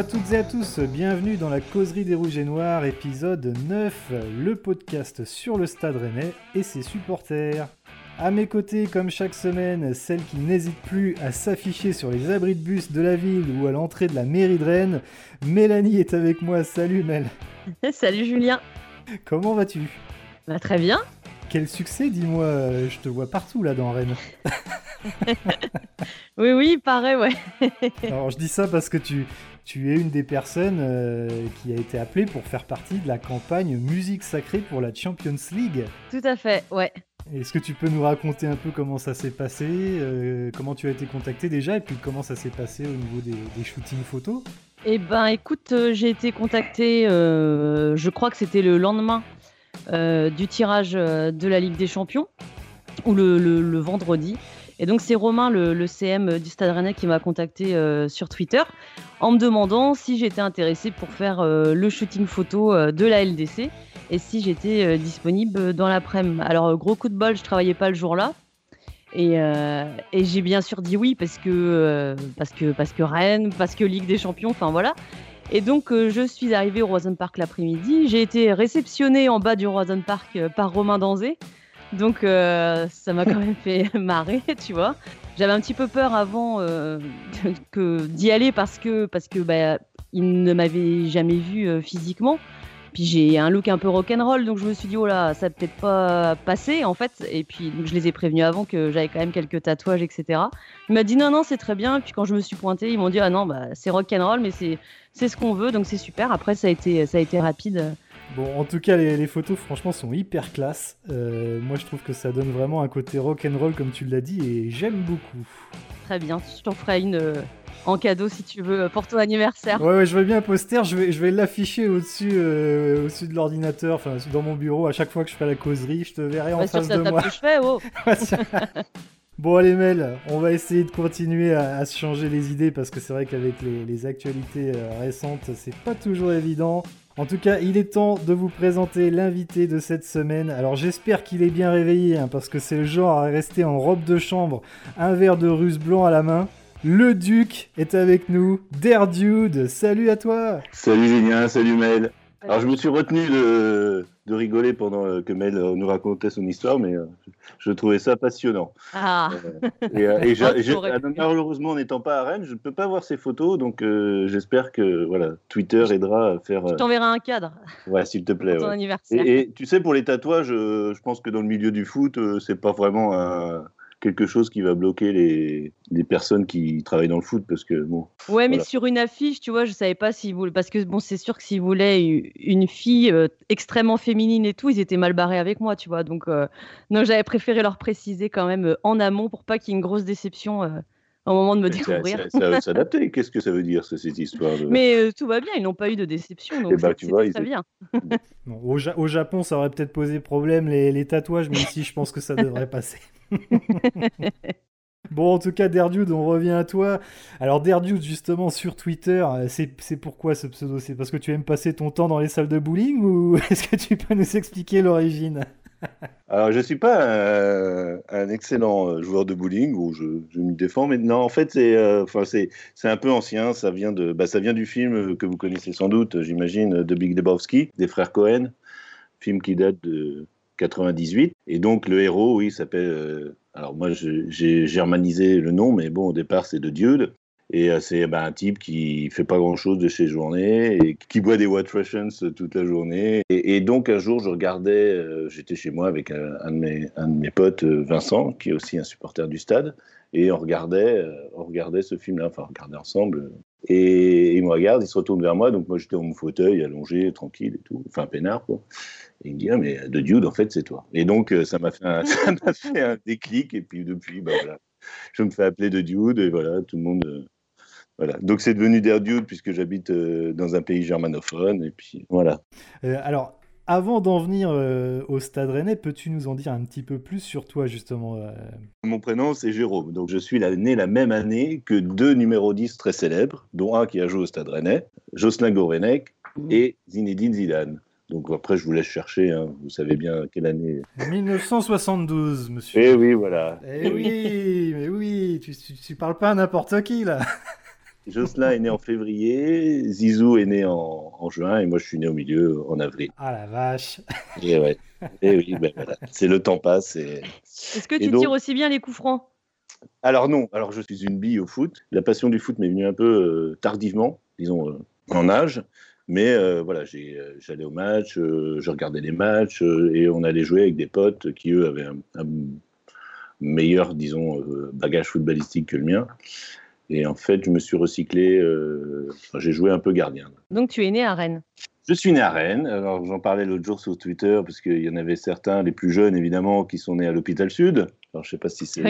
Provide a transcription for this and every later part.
À toutes et à tous, bienvenue dans la causerie des Rouges et Noirs, épisode 9, le podcast sur le stade rennais et ses supporters. À mes côtés, comme chaque semaine, celle qui n'hésite plus à s'afficher sur les abris de bus de la ville ou à l'entrée de la mairie de Rennes, Mélanie est avec moi. Salut Mel. Salut Julien. Comment vas-tu? Bah, Très bien. Quel succès, dis-moi, je te vois partout là dans Rennes. oui, oui, pareil, ouais. Alors je dis ça parce que tu, tu es une des personnes euh, qui a été appelée pour faire partie de la campagne Musique Sacrée pour la Champions League. Tout à fait, ouais. Est-ce que tu peux nous raconter un peu comment ça s'est passé, euh, comment tu as été contacté déjà, et puis comment ça s'est passé au niveau des, shootings photos? Eh ben, écoute, euh, j'ai été contacté, je crois que c'était le lendemain du tirage de la Ligue des Champions, ou le vendredi. Et donc c'est Romain, le, CM du Stade Rennais, qui m'a contacté euh, sur Twitter en me demandant si j'étais intéressé pour faire euh, le shooting photo euh, de la LDC et si j'étais disponible dans l'après-midi. Alors gros coup de bol, je travaillais pas le jour-là. Et, j'ai bien sûr dit oui parce que, parce que, parce que Rennes, parce que Ligue des Champions, enfin voilà. Et donc, je suis arrivée au Roison Park l'après-midi. J'ai été réceptionnée en bas du Roison Park par Romain Danzé, donc euh, ça m'a quand même fait marrer, tu vois. J'avais un petit peu peur avant euh, que d'y aller parce que parce que bah, il ne m'avait jamais vu euh, physiquement. Puis j'ai un look un peu rock'n'roll, donc je me suis dit oh là, ça peut-être pas passer en fait. Et puis je les ai prévenus avant que j'avais quand même quelques tatouages, etc. Il m'a dit non non c'est très bien. Puis quand je me suis pointée, ils m'ont dit ah non bah c'est rock'n'roll, mais c'est c'est ce qu'on veut, donc c'est super. Après ça a été ça a été rapide. Bon, en tout cas, les, photos, franchement, sont hyper classe. Euh, moi, je trouve que ça donne vraiment un côté rock and roll, comme tu l'as dit, et j'aime beaucoup. Très bien, je t'en ferai une euh, en cadeau si tu veux pour ton anniversaire. Ouais, ouais je veux bien un poster. Je vais, je vais l'afficher au-dessus, euh, au-dessus de l'ordinateur, enfin dans mon bureau. À chaque fois que je fais la causerie, je te verrai en face de moi. Que je fais, oh. Bon allez Mel, on va essayer de continuer à, se changer les idées parce que c'est vrai qu'avec les, les, actualités récentes, c'est pas toujours évident. En tout cas, il est temps de vous présenter l'invité de cette semaine. Alors j'espère qu'il est bien réveillé, hein, parce que c'est le genre à rester en robe de chambre, un verre de russe blanc à la main. Le Duc est avec nous. Derdude, salut à toi Salut Julien, salut Mel alors je me suis retenu de, de rigoler pendant euh, que Mel euh, nous racontait son histoire, mais euh, je trouvais ça passionnant. Ah. et, malheureusement, n'étant pas à Rennes, je ne peux pas voir ces photos, donc j'espère que voilà, Twitter aidera à faire. Je t'enverrai un cadre. Ouais, s'il te plaît. Pour ton anniversaire. Et, et, tu sais, pour les tatouages, je pense que dans le milieu du foot, c'est pas vraiment un quelque chose qui va bloquer les, les, personnes qui travaillent dans le foot parce que bon. Ouais, mais sur une affiche, tu vois, je savais pas s'ils voulaient parce que bon, c'est sûr que s'ils voulaient une fille euh, extrêmement féminine et tout, ils étaient mal barrés avec moi, tu vois. Donc euh, non, j'avais préféré leur préciser quand même euh, en amont pour pas qu'il y ait une grosse déception. Au moment de me découvrir. Ça, va s'adapter. Qu'est-ce que ça veut dire, cette histoire Mais tout va bien, ils n'ont pas eu de déception, donc eh ben, tu vois, très bien. au, au, Japon, ça aurait peut-être posé problème, les, les tatouages, mais ici, je pense que ça devrait passer. Bon, en tout cas, Derdude, on revient à toi. Alors, Derdude, justement, sur Twitter, euh, c'est pourquoi ce pseudo? C'est parce que tu aimes passer ton temps dans les salles de bowling ou est-ce que tu peux nous expliquer l'origine? Alors, je ne suis pas un, excellent euh, joueur de bowling où je, me défends, mais non, en fait, c'est euh, un peu ancien. Ça vient, de, bah, ça vient du film que vous connaissez sans doute, j'imagine, de Big Lebowski, des frères Cohen, film qui date de 98. Et donc le héros, oui, s'appelle. Euh, alors moi, j'ai germanisé le nom, mais bon, au départ, c'est de Dude. Et euh, c'est ben, un type qui fait pas grand chose de ses journées et qui boit des White Russians toute la journée. Et, donc un jour, je regardais, euh, j'étais chez moi avec un, de mes, un de mes potes, Vincent, qui est aussi un supporter du stade, et on regardait, on regardait ce film-là, enfin on regardait ensemble. Et il me regarde, il se retourne vers moi, donc moi j'étais dans mon fauteuil, allongé, tranquille et tout, enfin peinard quoi. Et il me dit, ah, mais de Dude, en fait, c'est toi. Et donc, euh, ça m'a fait, un, fait un déclic. Et puis, depuis, bah, voilà, je me fais appeler de Dude. Et voilà, tout le monde. Euh, voilà. Donc, c'est devenu Der Dude puisque j'habite euh, dans un pays germanophone. Et puis, voilà. alors, avant d'en venir au Stade Rennais, peux-tu nous en dire un petit peu plus sur toi, justement Mon prénom, c'est Jérôme. Donc, je suis né la même année que deux numéros 10 très célèbres, dont un qui a joué au Stade Rennais, Jocelyn Gourvenec mmh. et Zinedine Zidane. Donc après, je vous laisse chercher, hein. vous savez bien quelle année. 1972, monsieur. Eh oui, voilà. Eh oui, mais oui, tu, tu, parles pas à n'importe qui là. Jocelyn est né en février, Zizou est né en, juin et moi je suis né au milieu en avril. Ah la vache Et ouais. Et oui, ben voilà. C'est le temps passe. Et... Est-ce que tu tires aussi bien les coups francs? Alors non. Alors je suis une bille au foot. La passion du foot m'est venue un peu euh, tardivement, disons euh, en âge. Mais euh, voilà, j'allais au match, je regardais les matchs et on allait jouer avec des potes qui eux avaient un meilleur, disons, bagage footballistique que le mien. Et en fait, je me suis recyclé, euh, j'ai joué un peu gardien. Donc tu es né à Rennes Je suis né à Rennes. Alors j'en parlais l'autre jour sur Twitter, parce qu'il y en avait certains, les plus jeunes évidemment, qui sont nés à l'hôpital Sud. Alors je ne sais pas si c'est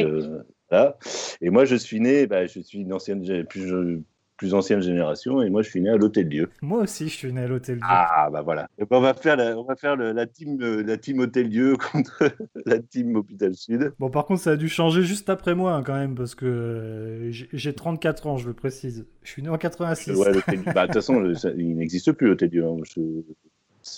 là. Et moi, je suis né, bah, je suis une ancienne, plus, plus ancienne génération, et moi je suis né à l'Hôtel Dieu. Moi aussi je suis né à l'Hôtel Dieu. Ah bah voilà. on va faire la, on va faire la team euh, la team Hôtel Dieu contre la team Hôpital Sud. Bon par contre ça a dû changer juste après moi hein, quand même parce que euh, j'ai 34 ans je le précise. Je suis né en 86. Ouais, bah, de toute façon il n'existe plus l'Hôtel Dieu. Hein.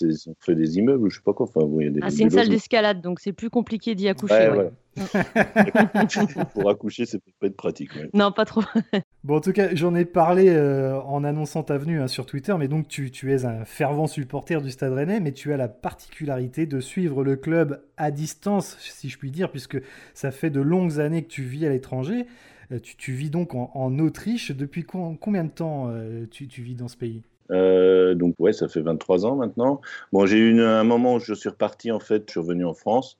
On fait des immeubles, je sais pas quoi. Enfin, ah, c'est une salle d'escalade, donc c'est plus compliqué d'y accoucher. Ouais, Pour accoucher, c'est peut être pratique. Non, pas trop. bon, en tout cas, j'en ai parlé euh, en annonçant ta venue hein, sur Twitter, mais donc tu, tu, es un fervent supporter du Stade Rennais, mais tu as la particularité de suivre le club à distance, si je puis dire, puisque ça fait de longues années que tu vis à l'étranger. Euh, tu, tu, vis donc en, Autriche. Depuis combien de temps euh, tu, tu, vis dans ce pays? Donc ouais, ça fait 23 ans maintenant. Bon, j'ai eu un moment où je suis reparti en fait, je suis revenu en France.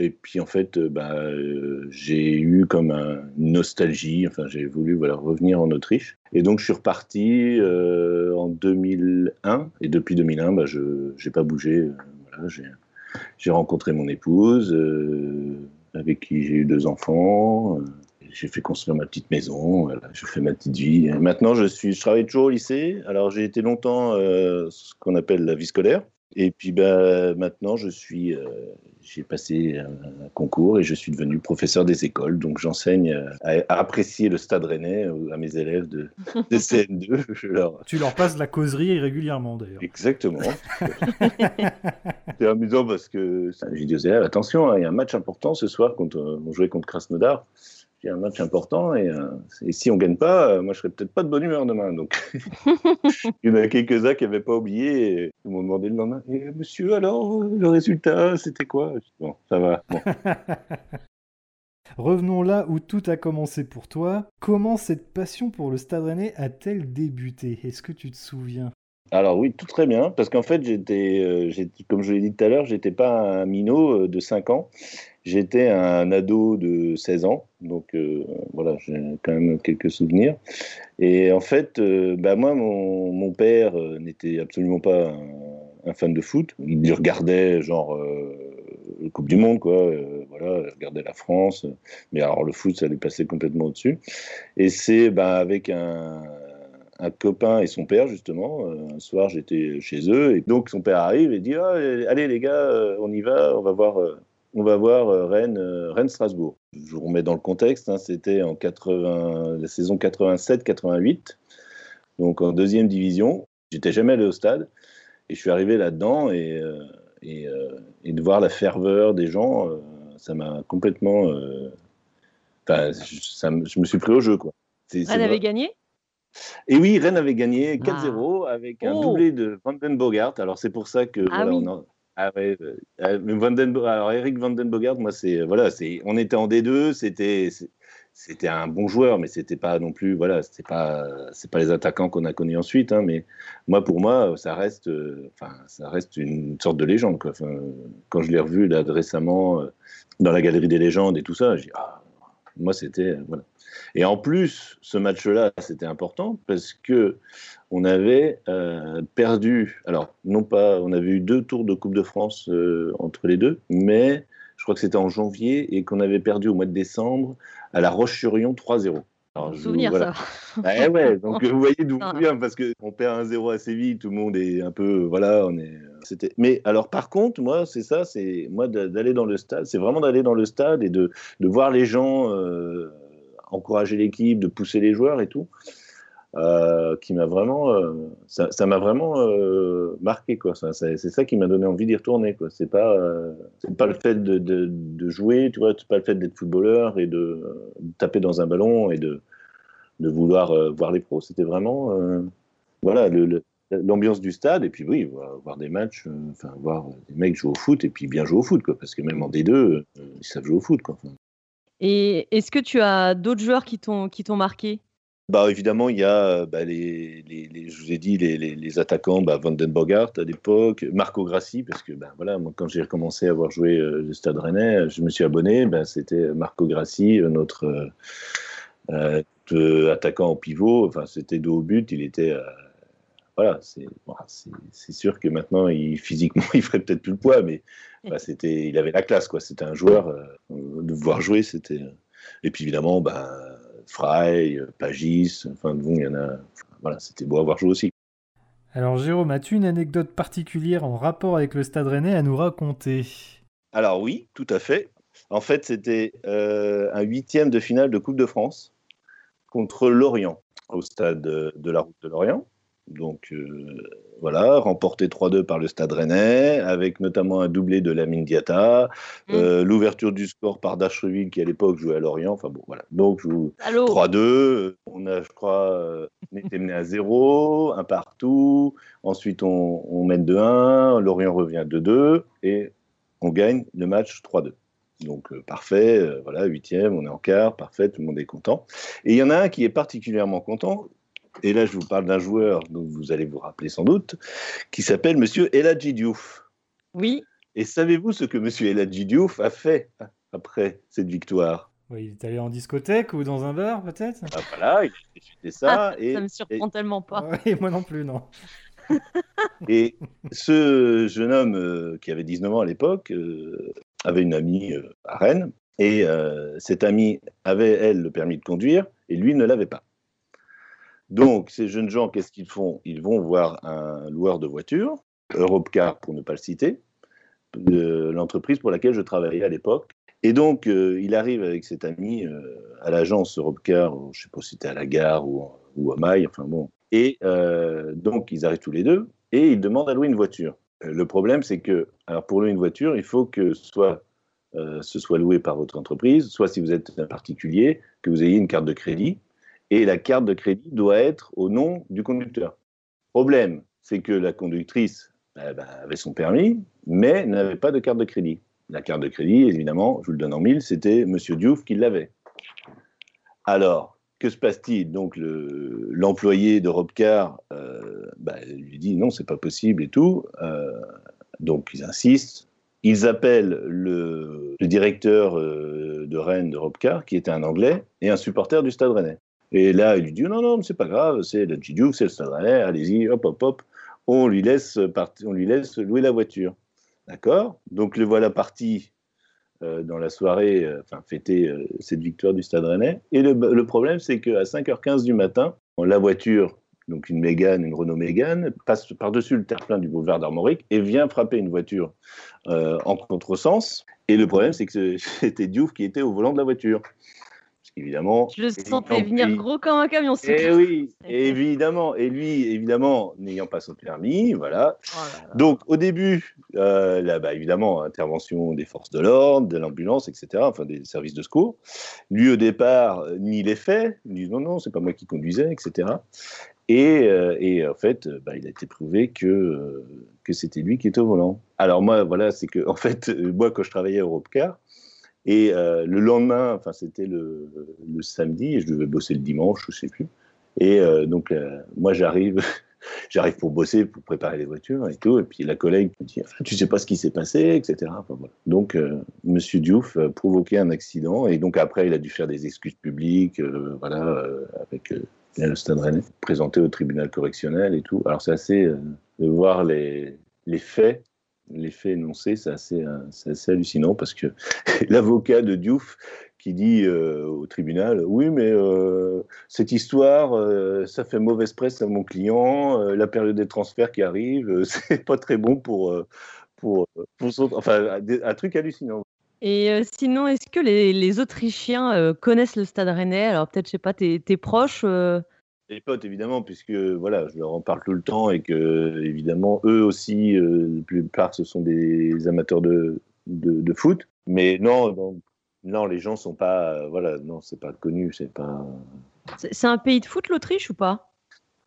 Et puis en fait, euh, bah, euh, j'ai eu comme une nostalgie, enfin j'ai voulu voilà, revenir en Autriche. Et donc je suis reparti euh, en 2001, et depuis 2001, bah, je n'ai pas bougé. J'ai rencontré mon épouse, avec qui j'ai eu deux enfants. J'ai fait construire ma petite maison, voilà, je fais ma petite vie. maintenant, je, suis, je travaille toujours au lycée. Alors j'ai été longtemps ce qu'on appelle la vie scolaire. Et puis bah, maintenant, je suis, euh, j'ai passé un concours et je suis devenu professeur des écoles. Donc j'enseigne à, apprécier le stade rennais à mes élèves de, CN2. Tu leur passes la causerie régulièrement d'ailleurs. Exactement. C'est amusant parce que j'ai dit aux élèves attention, hein, il y a un match important ce soir contre, on jouait contre Krasnodar un match important et, euh, et si on gagne pas, euh, moi je serais peut-être pas de bonne humeur demain. Donc il y en a quelques-uns qui n'avaient pas oublié et ils m'ont demandé le lendemain et, Monsieur, alors le résultat, c'était quoi? Bon, ça va. Revenons là où tout a commencé pour toi. Comment cette passion pour le Stade Rennais a-t-elle débuté? Est-ce que tu te souviens? Alors oui, tout très bien, parce qu'en fait, j'étais, euh, comme je l'ai dit tout à l'heure, j'étais pas un minot de 5 ans, J'étais un ado de 16 ans, donc euh, voilà, j'ai quand même quelques souvenirs. Et en fait, euh, bah moi, mon, père euh, n'était absolument pas un, fan de foot. Il regardait genre le Coupe du Monde, quoi. voilà, il regardait la France. Mais alors le foot, ça lui passait complètement au-dessus. Et c'est bah, avec un, un copain et son père, justement. un soir, j'étais chez eux, et donc son père arrive et dit ah, Allez, les gars, on y va, on va voir on va voir euh, Rennes, euh, Rennes Strasbourg. Je vous remets dans le contexte, hein, c'était en 80, la saison 87-88, donc en deuxième division. J'étais jamais allé au stade et je suis arrivé là-dedans et, euh, et, de voir la ferveur des gens, ça m'a complètement. Enfin, je me suis pris au jeu quoi. Rennes avait gagné? Et oui, Rennes avait gagné 4-0 ah. avec un oh. doublé de Van Bogart. Alors c'est pour ça que ah on a, ah ouais, euh, euh, alors Eric Vandenbogart, moi c'est voilà, c'est on était en D2, c'était c'était un bon joueur, mais c'était pas non plus voilà, c'était pas c'est pas les attaquants qu'on a connus ensuite, hein, mais moi pour moi ça reste euh, enfin ça reste une sorte de légende quoi. quand je l'ai revu là récemment dans la galerie des légendes et tout ça, j'ai ah, moi c'était voilà. Et en plus, ce match-là, c'était important parce que on avait euh, perdu. Alors, non pas, on avait eu deux tours de Coupe de France euh, entre les deux, mais je crois que c'était en janvier et qu'on avait perdu au mois de décembre à La Roche-sur-Yon 3-0. Alors, souvenir ça. Ah, ouais, donc vous voyez d'où on vient parce qu'on perd 1-0 assez vite, tout le monde est un peu voilà, on est mais alors par contre, moi c'est ça, c'est moi d'aller dans le stade, c'est vraiment d'aller dans le stade et de, de voir les gens euh, encourager l'équipe, de pousser les joueurs et tout. Euh, qui m'a vraiment, euh, ça m'a vraiment marqué quoi. C'est ça qui m'a donné envie d'y retourner quoi. C'est pas, c'est pas le fait de, de, jouer, tu vois, c'est pas le fait d'être footballeur et de, taper dans un ballon et de, de vouloir voir les pros. C'était vraiment voilà l'ambiance du stade et puis oui voir des matchs enfin voir des mecs jouer au foot et puis bien jouer au foot quoi parce que même en D2 ils savent jouer au foot quoi. Et est-ce que tu as d'autres joueurs qui t'ont qui t'ont marqué? Bah, évidemment, il y a, bah, les, les, je vous ai dit, les, les attaquants, bah, Van den Bogart à l'époque, Marco Grassi, parce que bah, voilà, moi, quand j'ai recommencé à avoir joué euh, le Stade Rennais, je me suis abonné, bah, c'était Marco Grassi, euh, notre euh, euh, attaquant en pivot, enfin, c'était dos au but, il était. Voilà, c'est sûr que maintenant, il, physiquement, il ferait peut-être plus le poids, mais bah, c'était, il avait la classe, quoi. C'était un joueur, de voir jouer, c'était. Et puis évidemment, bah, Fry, Pagis, enfin bon, il y en a. Voilà, c'était beau à voir jouer aussi. Alors Jérôme, as-tu une anecdote particulière en rapport avec le Stade Rennais à nous raconter? Alors oui, tout à fait. En fait, c'était euh, un huitième de finale de Coupe de France contre Lorient au stade de la Route de Lorient. Donc euh, voilà, remporté 3-2 par le Stade Rennais, avec notamment un doublé de Lamine Diata, mm. euh, l'ouverture du score par Dacheville qui à l'époque jouait à Lorient. Enfin bon, voilà. Donc 3-2, on a, je crois, euh, on était mené à 0, un partout. Ensuite, on, on mène 2-1, Lorient revient 2-2 et on gagne le match 3-2. Donc parfait, voilà, huitième, on est en quart, parfait, tout le monde est content. Et il y en a un qui est particulièrement content, et là je vous parle d'un joueur dont vous allez vous rappeler sans doute, qui s'appelle Monsieur Eladji Diouf. Oui. Et savez-vous ce que Monsieur Eladji Diouf a fait après cette victoire? Oui, il est allé en discothèque ou dans un bar peut-être? Ah, Voilà, il a ça. Ah, et, ça me surprend tellement pas. Oui, moi non plus, non. et ce jeune homme euh, qui avait 19 ans à l'époque euh, avait une amie euh, à Rennes et cette amie avait, elle, le permis de conduire et lui ne l'avait pas. Donc, ces jeunes gens, qu'est-ce qu'ils font? Ils vont voir un loueur de voitures, Europcar pour ne pas le citer, l'entreprise pour laquelle je travaillais à l'époque. Et donc, euh, il arrive avec cet ami euh, à l'agence Europcar, je ne sais pas si c'était à la gare ou, ou à Maille, enfin bon. Et euh, donc, ils arrivent tous les deux et ils demandent à louer une voiture. Le problème, c'est que, alors pour louer une voiture, il faut que soit ce soit loué par votre entreprise, soit si vous êtes un particulier, que vous ayez une carte de crédit et la carte de crédit doit être au nom du conducteur. Problème, c'est que la conductrice ben, avait son permis, mais n'avait pas de carte de crédit. La carte de crédit, évidemment, je vous le donne en mille, c'était M. Diouf qui l'avait. Alors, que se passe-t-il? Donc, l'employé de Robcar euh, bah, lui dit non, c'est pas possible et tout. Euh, donc, ils insistent. Ils appellent le, directeur euh, de Rennes de Robcar, qui était un Anglais, et un supporter du Stade Rennais. Et là, il lui dit non, non, c'est pas grave, c'est le Diouf, c'est le Stade allez-y, hop, hop, hop. On lui laisse, on lui laisse louer la voiture. D'accord? Donc le voilà parti euh, dans la soirée, euh, enfin fêter euh, cette victoire du Stade Rennais. Et le, problème, c'est qu'à 5h15 du matin, la voiture, donc une Mégane, une Renault Mégane, passe par-dessus le terre-plein du boulevard d'Armorique et vient frapper une voiture en contresens. Et le problème, c'est que c'était Diouf qui était au volant de la voiture évidemment. Je le sentais venir gros comme un camion. Et eh oui, évidemment. Et lui, évidemment, n'ayant pas son permis, voilà. Oh Donc, au début, euh, là, bah, évidemment, intervention des forces de l'ordre, de l'ambulance, etc., enfin des services de secours. Lui, au départ, ni les faits, il dit non, non, c'est pas moi qui conduisais, etc. Et, euh, et en fait, bah, il a été prouvé que, euh, que c'était lui qui était au volant. Alors moi, voilà, c'est que, en fait, moi, quand je travaillais à Europcar, et euh, le lendemain, enfin c'était le, samedi, et je devais bosser le dimanche, je ne sais plus. Et euh, donc euh, moi j'arrive, j'arrive pour bosser, pour préparer les voitures et tout. Et puis la collègue me dit, tu sais pas ce qui s'est passé, etc. Donc Monsieur Diouf provoqué un accident et donc après il a dû faire des excuses publiques, voilà, avec le Stade Rennais, présenté au tribunal correctionnel et tout. Alors c'est assez de voir les faits les faits énoncés, c'est assez, assez, hallucinant parce que l'avocat de Diouf qui dit euh, au tribunal Oui, mais euh, cette histoire, euh, ça fait mauvaise presse à mon client, la période des transferts qui arrive, c'est pas très bon pour, pour, pour son. Enfin, un truc hallucinant. Et sinon, est-ce que les, Autrichiens connaissent le stade rennais? Alors, peut-être, je sais pas, tes proches les potes, évidemment, puisque voilà, je leur en parle tout le temps et que, évidemment, eux aussi, euh, la plupart, ce sont des amateurs de, de, foot. Mais non, non, non, les gens sont pas, voilà, non, c'est pas connu, c'est pas, C'est un pays de foot, l'Autriche, ou pas?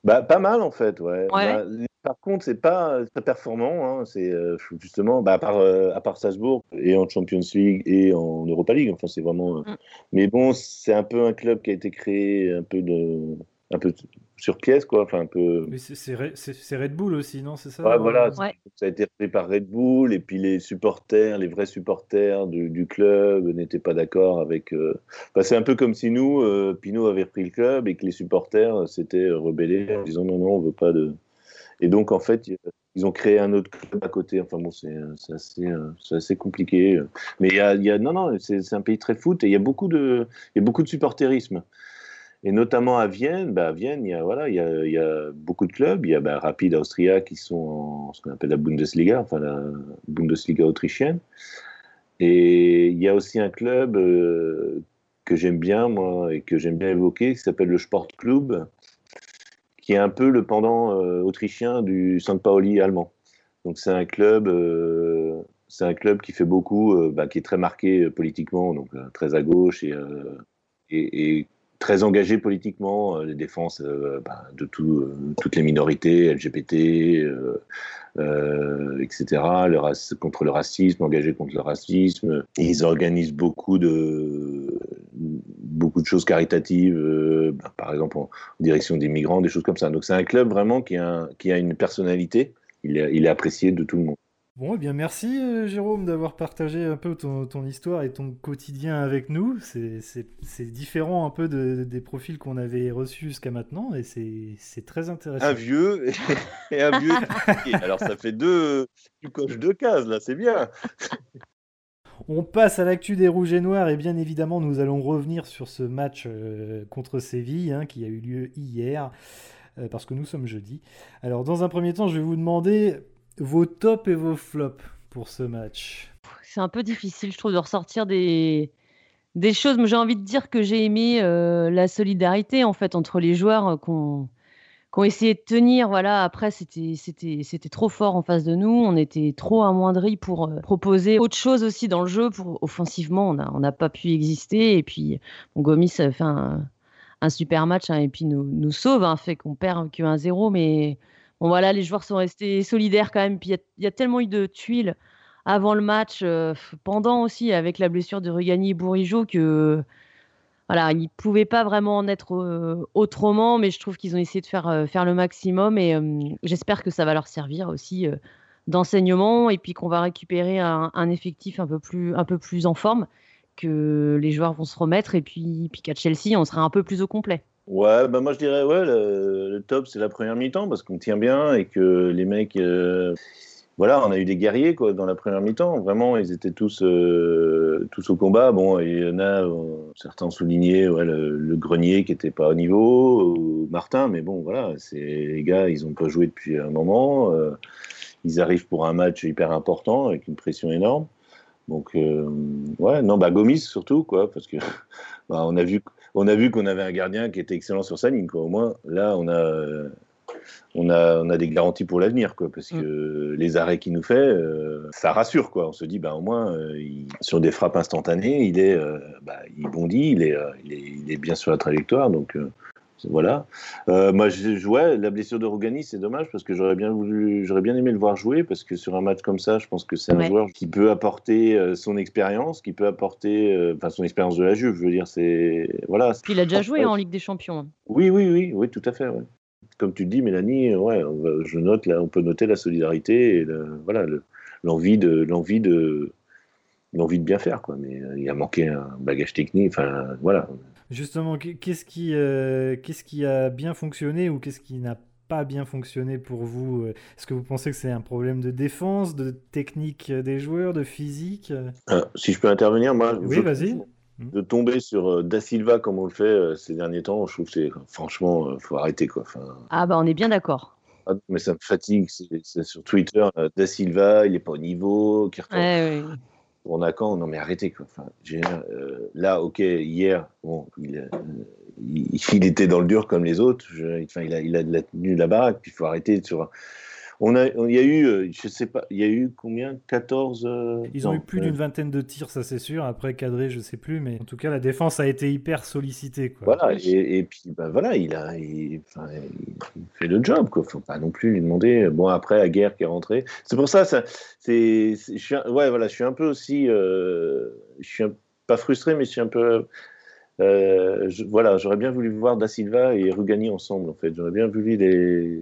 Bah, Pas mal, en fait, ouais. Bah, par contre, c'est pas très performant. Hein. C'est euh, justement, bah, à, part, euh, à part Salzbourg et en Champions League et en Europa League. Enfin, c'est vraiment. Euh, mm. Mais bon, c'est un peu un club qui a été créé un peu de, un peu sur pièce, quoi. Enfin, un peu. Mais c'est Red Bull aussi, non C'est ça ouais, voilà. Ça a été fait par Red Bull et puis les supporters, les vrais supporters du, club n'étaient pas d'accord avec. c'est un peu comme si nous, Pinot avait repris le club et que les supporters s'étaient rebellés en disant non, non, on veut pas de et donc, en fait, ils ont créé un autre club à côté. Enfin bon, c'est assez, assez, compliqué. Mais il y a, y a non, non, c'est un pays très foot et il y a beaucoup de, il y a beaucoup de supporterisme. Et notamment à Vienne, bah Vienne, il y a voilà, il y a, il y a beaucoup de clubs. Il y a bah, Rapid Austria qui sont en ce qu'on appelle la Bundesliga, enfin la Bundesliga autrichienne. Et il y a aussi un club euh, que j'aime bien moi et que j'aime bien évoquer, qui s'appelle le Sport Club, qui est un peu le pendant euh, autrichien du St. Pauli allemand. Donc c'est un club, euh, c'est un club qui fait beaucoup, bah, qui est très marqué politiquement, donc très à gauche et, très engagé politiquement, les défenses bah, de tout, toutes les minorités LGBT, euh, etc. Contre le racisme, engagé contre le racisme. ils organisent beaucoup de, beaucoup de choses caritatives, euh, bah, par exemple en, direction des migrants, des choses comme ça. Donc c'est un club vraiment qui a, une personnalité. Il est apprécié de tout le monde. Bon, eh bien merci euh, Jérôme d'avoir partagé un peu ton, ton, histoire et ton quotidien avec nous. C'est différent un peu de, des profils qu'on avait reçus jusqu'à maintenant et c'est très intéressant. Un vieux et, un vieux. Alors ça fait deux, tu coches deux cases là, c'est bien. On passe à l'actu des Rouges et Noirs et bien évidemment nous allons revenir sur ce match euh, contre Séville hein, qui a eu lieu hier euh, parce que nous sommes jeudi. Alors dans un premier temps je vais vous demander vos tops et vos flops pour ce match C'est un peu difficile, je trouve, de ressortir des, des choses. J'ai envie de dire que j'ai aimé euh, la solidarité en fait entre les joueurs euh, qu'on qui ont essayé de tenir. Voilà, après, c'était, trop fort en face de nous. On était trop amoindris pour euh, proposer autre chose aussi dans le jeu. Pour, offensivement, on n'a on pas pu exister. Et puis, Gomis a fait un, un super match hein, et puis nous, nous sauve, hein, fait qu'on perd que 1-0. Mais Voilà, les joueurs sont restés solidaires quand même. Il y, a tellement eu de tuiles avant le match, euh, pendant aussi, avec la blessure de Rugani et Bourigeau, que voilà, ils ne pouvaient pas vraiment en être euh, autrement. Mais je trouve qu'ils ont essayé de faire, euh, le maximum. Et j'espère que ça va leur servir aussi d'enseignement. Et puis qu'on va récupérer un, effectif un peu, plus, un peu en forme, que les joueurs vont se remettre. Et puis, puis qu'à Chelsea, on sera un peu plus au complet. Ouais, bah moi je dirais, ouais, le, top c'est la première mi-temps parce qu'on tient bien et que les mecs. Euh, voilà, on a eu des guerriers quoi, dans la première mi-temps. Vraiment, ils étaient tous, euh, tous au combat. Bon, il y en a, euh, certains soulignaient ouais, le, grenier qui n'était pas au niveau, ou Martin, mais bon, voilà, les gars, ils n'ont pas joué depuis un moment. ils arrivent pour un match hyper important avec une pression énorme. Donc, ouais, non, bah Gomis surtout, quoi, parce que bah, on a vu on a vu qu'on avait un gardien qui était excellent sur sa ligne. Quoi. Au moins, là, on a, on a, on a des garanties pour l'avenir, quoi, parce que mm. les arrêts qu'il nous fait, euh, ça rassure, quoi. On se dit, bah, au moins, euh, sur des frappes instantanées, il est, euh, bah, il bondit, il est, il est, il est, bien sur la trajectoire, donc voilà. Euh, moi, je jouais la blessure de Rogani, c'est dommage parce que j'aurais bien voulu, j'aurais bien aimé le voir jouer parce que sur un match comme ça, je pense que c'est un joueur qui peut apporter euh, son expérience, qui peut apporter, euh, enfin, son expérience de la Juve. Je veux dire, c'est voilà. Puis il a déjà joué en Ligue des Champions. Hein. Oui, oui, oui, oui, tout à fait. Comme tu dis, Mélanie, ouais, je note là, on peut noter la solidarité et voilà, l'envie de, l'envie de, l'envie de bien faire, quoi. Mais il a manqué un bagage technique. Enfin, voilà. Justement, qu'est-ce qui, euh, qu'est-ce qui a bien fonctionné ou qu'est-ce qui n'a pas bien fonctionné pour vous Est-ce que vous pensez que c'est un problème de défense, de technique des joueurs, de physique euh, Si je peux intervenir, moi, oui, vas-y. De tomber sur euh, Da Silva comme on le fait ces derniers temps, je trouve que c'est franchement, faut arrêter quoi. Enfin... Ah bah on est bien d'accord. Ah, mais ça me fatigue, c'est sur Twitter, Da Silva, il n'est pas au niveau, qui ouais, on a quand Non, mais arrêtez. Quoi. Enfin, euh, là, ok, hier, bon, il, il, était dans le dur comme les autres. il, a, de la tenue là-bas. Puis il faut arrêter sur. On a, il y a eu, euh, je sais pas, il y a eu combien? 14 euh, Ils ont eu plus d'une vingtaine de tirs, ça c'est sûr. Après cadré, je sais plus, mais en tout cas la défense a été hyper sollicitée. Quoi. Voilà, et, puis bah, voilà, il a, il, fait le job, quoi. Faut pas non plus lui demander. Bon après la guerre qui est rentrée, c'est pour ça, ça, c'est, je suis, ouais, voilà, je suis un peu aussi, je suis pas frustré, mais je suis un peu euh, voilà, j'aurais bien voulu voir Da Silva et Rugani ensemble, en fait. J'aurais bien voulu les.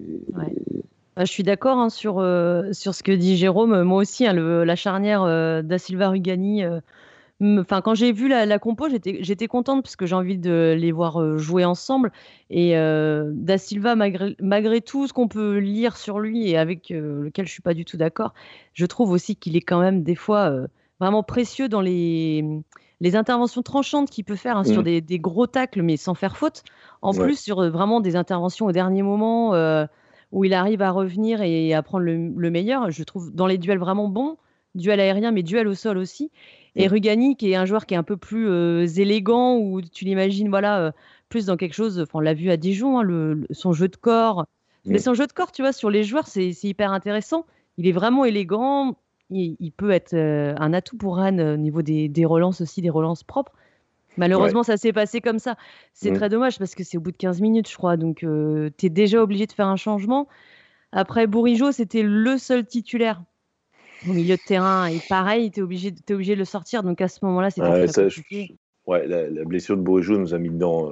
Bah, je suis d'accord hein, sur, euh, sur ce que dit Jérôme. Moi aussi, hein, la charnière euh, Da Silva-Rugani. Enfin, quand j'ai vu la, la compo, j'étais contente parce que j'ai envie de les voir jouer ensemble. Et Da Silva, malgré, malgré tout ce qu'on peut lire sur lui et avec lequel je suis pas du tout d'accord, je trouve aussi qu'il est quand même des fois vraiment précieux dans les les interventions tranchantes qu'il peut faire hein, sur mmh. des, gros tacles, mais sans faire faute. En plus, sur euh, vraiment des interventions au dernier moment euh, où il arrive à revenir et à prendre le, meilleur. Je trouve dans les duels vraiment bons, duel aérien, mais duel au sol aussi. Et mmh. Rugani, qui est un joueur qui est un peu plus euh, élégant, où tu l'imagines, voilà, plus dans quelque chose. on l'a vu à Dijon, hein, son jeu de corps. Mais son jeu de corps, tu vois, sur les joueurs, c'est hyper intéressant. Il est vraiment élégant il, peut être euh, un atout pour Rennes euh, au niveau des, relances aussi, des relances propres. Malheureusement, ça s'est passé comme ça. C'est mmh. très dommage parce que c'est au bout de 15 minutes, je crois. Donc, euh, tu es déjà obligé de faire un changement. Après, Bourigeau, c'était le seul titulaire au milieu de terrain. Et pareil, tu es obligé, es obligé de le sortir. Donc, à ce moment-là, c'était ouais, compliqué. Ouais, la, blessure de Bourigeau nous a mis dedans.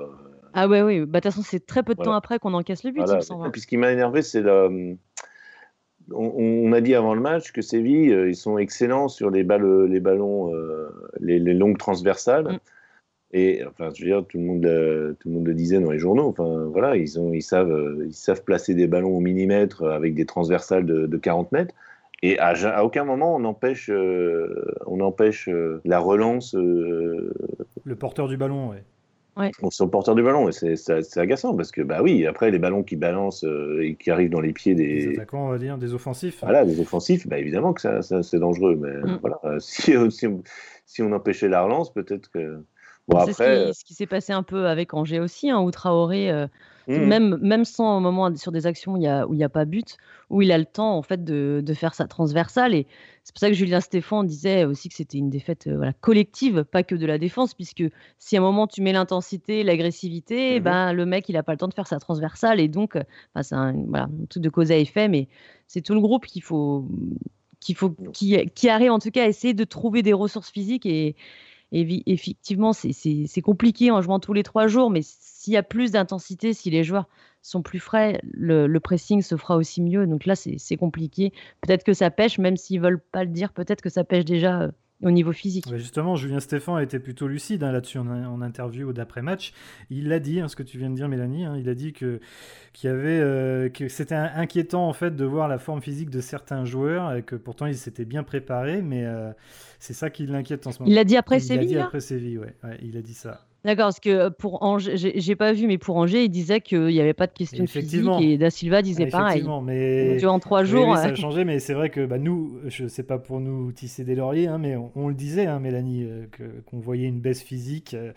Ah ouais, oui. Bah, de toute façon, c'est très peu de temps après qu'on encaisse le but. Et puis, ce qui m'a énervé, c'est le on, a dit avant le match que Séville, euh, ils sont excellents sur les, balles, les ballons, euh, les, longues transversales. Mm. Et enfin, je veux dire, tout le monde, tout le monde le disait dans les journaux. Enfin, voilà, ils ont, ils savent, ils savent placer des ballons au millimètre avec des transversales de, 40 mètres. Et à, aucun moment on empêche, euh, on empêche la relance. Le porteur du ballon, oui. Ouais. On porteur du ballon et c'est agaçant parce que bah oui après les ballons qui balancent euh, et qui arrivent dans les pieds des, des attaquants on va dire des offensifs voilà des offensifs bah évidemment que ça, c'est dangereux mais mm. voilà euh, si, si, on, si, on, empêchait la relance peut-être que bon après ce qui, s'est passé un peu avec Angers aussi hein, où Traoré euh, Mmh. Même, même sans un moment sur des actions où il n'y a, a pas but, où il a le temps en fait de, de faire sa transversale. Et c'est pour ça que Julien Stéphan disait aussi que c'était une défaite euh, voilà, collective, pas que de la défense, puisque si à un moment tu mets l'intensité, l'agressivité, mmh ben, le mec il n'a pas le temps de faire sa transversale. Et donc, c'est un, voilà, truc de cause à effet, mais c'est tout le groupe qu'il faut, qu'il faut qui, qui arrive en tout cas à essayer de trouver des ressources physiques et, effectivement, c'est compliqué en jouant tous les trois jours, mais s'il y a plus d'intensité, si les joueurs sont plus frais, le, pressing se fera aussi mieux. Donc là, c'est compliqué. Peut-être que ça pêche, même s'ils veulent pas le dire, peut-être que ça pêche déjà euh, au niveau physique. justement, Julien Stéphan a été plutôt lucide hein, là-dessus en, interview d'après-match. Il l'a dit, hein, ce que tu viens de dire, Mélanie. Hein, il a dit que qu'il y avait euh, que c'était inquiétant en fait de voir la forme physique de certains joueurs et que pourtant ils s'étaient bien préparés, mais euh, c'est ça qui l'inquiète en ce moment. Il l'a dit après Séville. Il l'a dit après Séville, ouais. il a dit ça. D'accord, parce que euh, pour Angers, j'ai pas vu, mais pour Angers, il disait qu'il n'y avait pas de question physique et Da Silva disait pareil. mais en trois jours. ça a changé, mais c'est vrai que bah, nous, je sais pas pour nous tisser des lauriers, hein, mais on, le disait, hein, Mélanie, euh, qu'on voyait une baisse physique. Euh,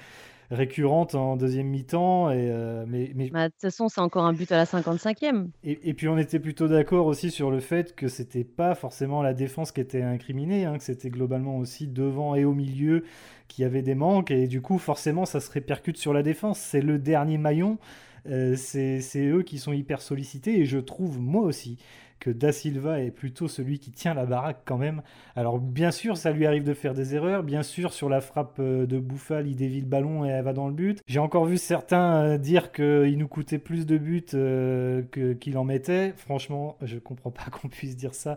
récurrente en deuxième mi-temps. Et, mais, mais... Bah, de toute façon, c'est encore un but à la 55e. Et, et puis on était plutôt d'accord aussi sur le fait que c'était pas forcément la défense qui était incriminée, hein, que c'était globalement aussi devant et au milieu qui avait des manques et du coup forcément ça se répercute sur la défense. C'est le dernier maillon, euh, c'est eux qui sont hyper sollicités et je trouve moi aussi que Da Silva est plutôt celui qui tient la baraque quand même. Alors bien sûr, ça lui arrive de faire des erreurs. Bien sûr, sur la frappe euh, de Bouffal, il dévie le ballon et elle va dans le but. J'ai encore vu certains euh, dire qu'il nous coûtait plus de buts euh, qu'il en mettait. Franchement, je comprends pas qu'on puisse dire ça,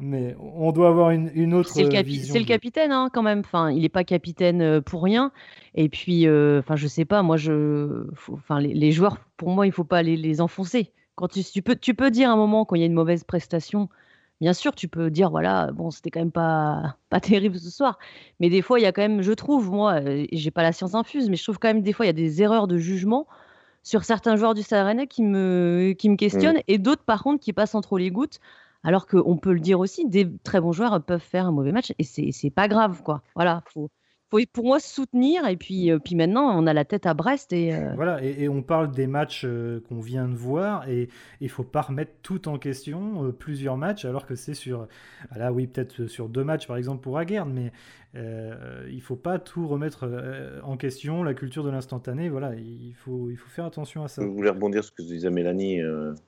mais on doit avoir une, autre c'est le vision. C'est le capitaine hein, quand même. Enfin, il n'est pas capitaine pour rien. Et puis, enfin, je sais pas. Moi, je, enfin, les, joueurs, pour moi, il faut pas les enfoncer tu, peux, tu peux dire à un moment quand il y a une mauvaise prestation, bien sûr, tu peux dire voilà, bon, c'était quand même pas, pas terrible ce soir. Mais des fois, il y a quand même, je trouve, moi, euh, j'ai pas la science infuse, mais je trouve quand même des fois, il y a des erreurs de jugement sur certains joueurs du Stade qui me, qui me questionnent mm. et d'autres, par contre, qui passent entre les gouttes. Alors qu'on peut le dire aussi, des très bons joueurs peuvent faire un mauvais match et c'est pas grave, quoi. Voilà, faut, faut pour moi soutenir et puis, puis maintenant on a la tête à Brest et voilà et, on parle des matchs qu'on vient de voir et il faut pas remettre tout en question plusieurs matchs alors que c'est sur là oui peut-être sur deux matchs par exemple pour Aguerd mais euh, il faut pas tout remettre en question la culture de l'instantané voilà il faut il faut faire attention à ça. Je voulais rebondir sur ce que disait Mélanie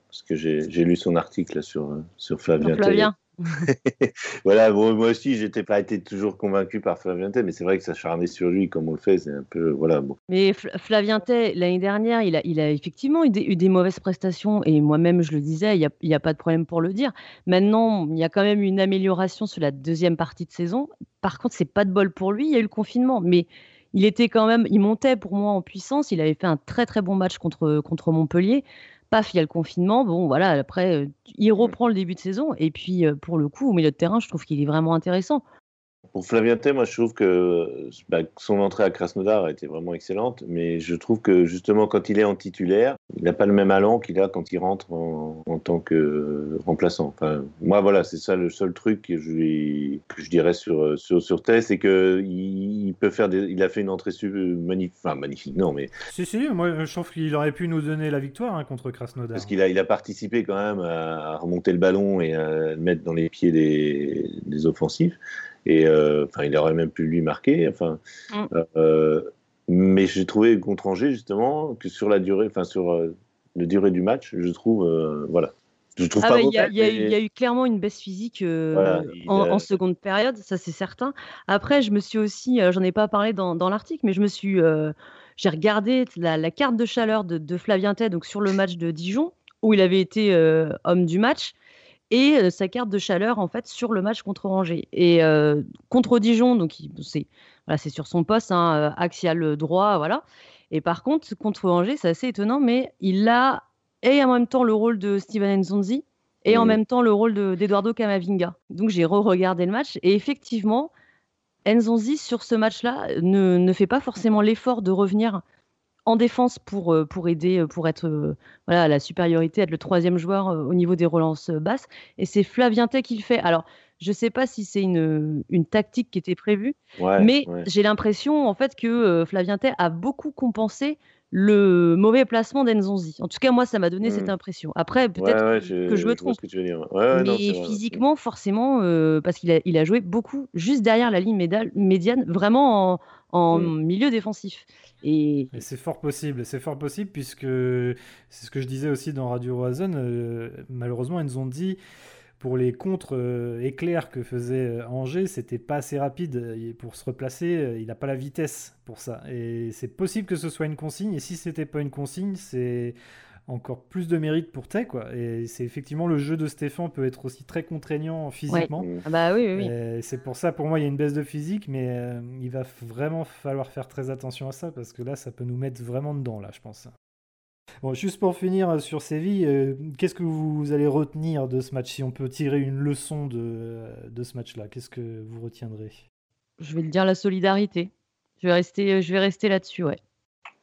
parce que j'ai lu son article sur sur Flavien. Flavien. voilà, moi aussi, j'étais pas été toujours convaincu par Flavien mais c'est vrai que s'acharner sur lui comme on le fait, c'est un peu. Voilà, bon. Mais Flavien l'année dernière, il a, il a effectivement eu des, mauvaises prestations, et moi-même, je le disais, il n'y a, a, pas de problème pour le dire. Maintenant, il y a quand même une amélioration sur la deuxième partie de saison. Par contre, c'est pas de bol pour lui, il y a eu le confinement, mais il était quand même, il montait pour moi en puissance. Il avait fait un très très bon match contre, contre Montpellier paf, il y a le confinement. Bon, voilà, après, euh, il reprend le début de saison. Et puis, euh, pour le coup, au milieu de terrain, je trouve qu'il est vraiment intéressant. Pour Flavien Tay, moi je trouve que bah, son entrée à Krasnodar a été vraiment excellente, mais je trouve que justement quand il est en titulaire, il n'a pas le même allant qu'il a quand il rentre en, tant que remplaçant. Enfin, moi voilà, c'est ça le seul truc que je, que je dirais sur, sur, sur Tay, c'est qu'il il peut faire des, il a fait une entrée magnifique, enfin magnifique, non mais. Si, si, moi je trouve qu'il aurait pu nous donner la victoire hein, contre Krasnodar. Parce qu'il a, il a participé quand même à remonter le ballon et à le mettre dans les pieds des, des offensifs. Et euh, enfin, il aurait même pu lui marquer. Enfin, mm. euh, mais j'ai trouvé contre Angers justement que sur la durée, enfin sur euh, la durée du match, je trouve, voilà. Je trouve ah il y, a eu clairement une baisse physique en, seconde période, ça c'est certain. Après, je me suis aussi, j'en ai pas parlé dans, dans l'article, mais je me suis, j'ai regardé la, carte de chaleur de, de Flavien Tay, donc sur le match de Dijon, où il avait été homme du match et sa carte de chaleur en fait sur le match contre Angers. Et contre Dijon, donc c'est voilà, c'est sur son poste hein, axial droit, voilà. Et par contre contre Angers, c'est assez étonnant, mais il a et en même temps le rôle de Steven Nzonzi et en même temps le rôle d'Eduardo Camavinga. Donc j'ai re-regardé le match et effectivement, Nzonzi sur ce match-là ne, ne, fait pas forcément l'effort de revenir en défense pour, euh, pour aider, euh, pour être euh, voilà, la supériorité, être le troisième joueur au niveau des relances basses. Et c'est Flavien Tay qui le fait. Alors, je ne sais pas si c'est une, une, tactique qui était prévue, mais j'ai l'impression en fait que Flavien Tay a beaucoup compensé le mauvais placement d'Enzonzi. En tout cas, moi, ça m'a donné cette mmh. impression. Après, peut-être que je me trompe. mais physiquement, forcément, parce qu'il a, il a joué beaucoup juste derrière la ligne médiane, vraiment en, en mmh. milieu défensif. Et, c'est fort possible, c'est fort possible puisque c'est ce que je disais aussi dans Radio Roison. Euh, malheureusement, ils nous ont dit pour les contre euh, éclairs que faisait euh, Angers, c'était pas assez rapide pour se replacer. Il n'a pas la vitesse pour ça. Et c'est possible que ce soit une consigne. Et si c'était pas une consigne, c'est encore plus de mérite pour Tay quoi et c'est effectivement le jeu de Stéphane peut être aussi très contraignant physiquement ah bah oui, oui, c'est pour ça pour moi il y a une baisse de physique mais euh, il va vraiment falloir faire très attention à ça parce que là ça peut nous mettre vraiment dedans là je pense Bon, juste pour finir euh, sur Séville, euh, qu'est-ce que vous allez retenir de ce match Si on peut tirer une leçon de, de ce match-là, qu'est-ce que vous retiendrez? Je vais le dire la solidarité. Je vais rester, je vais rester là-dessus, ouais.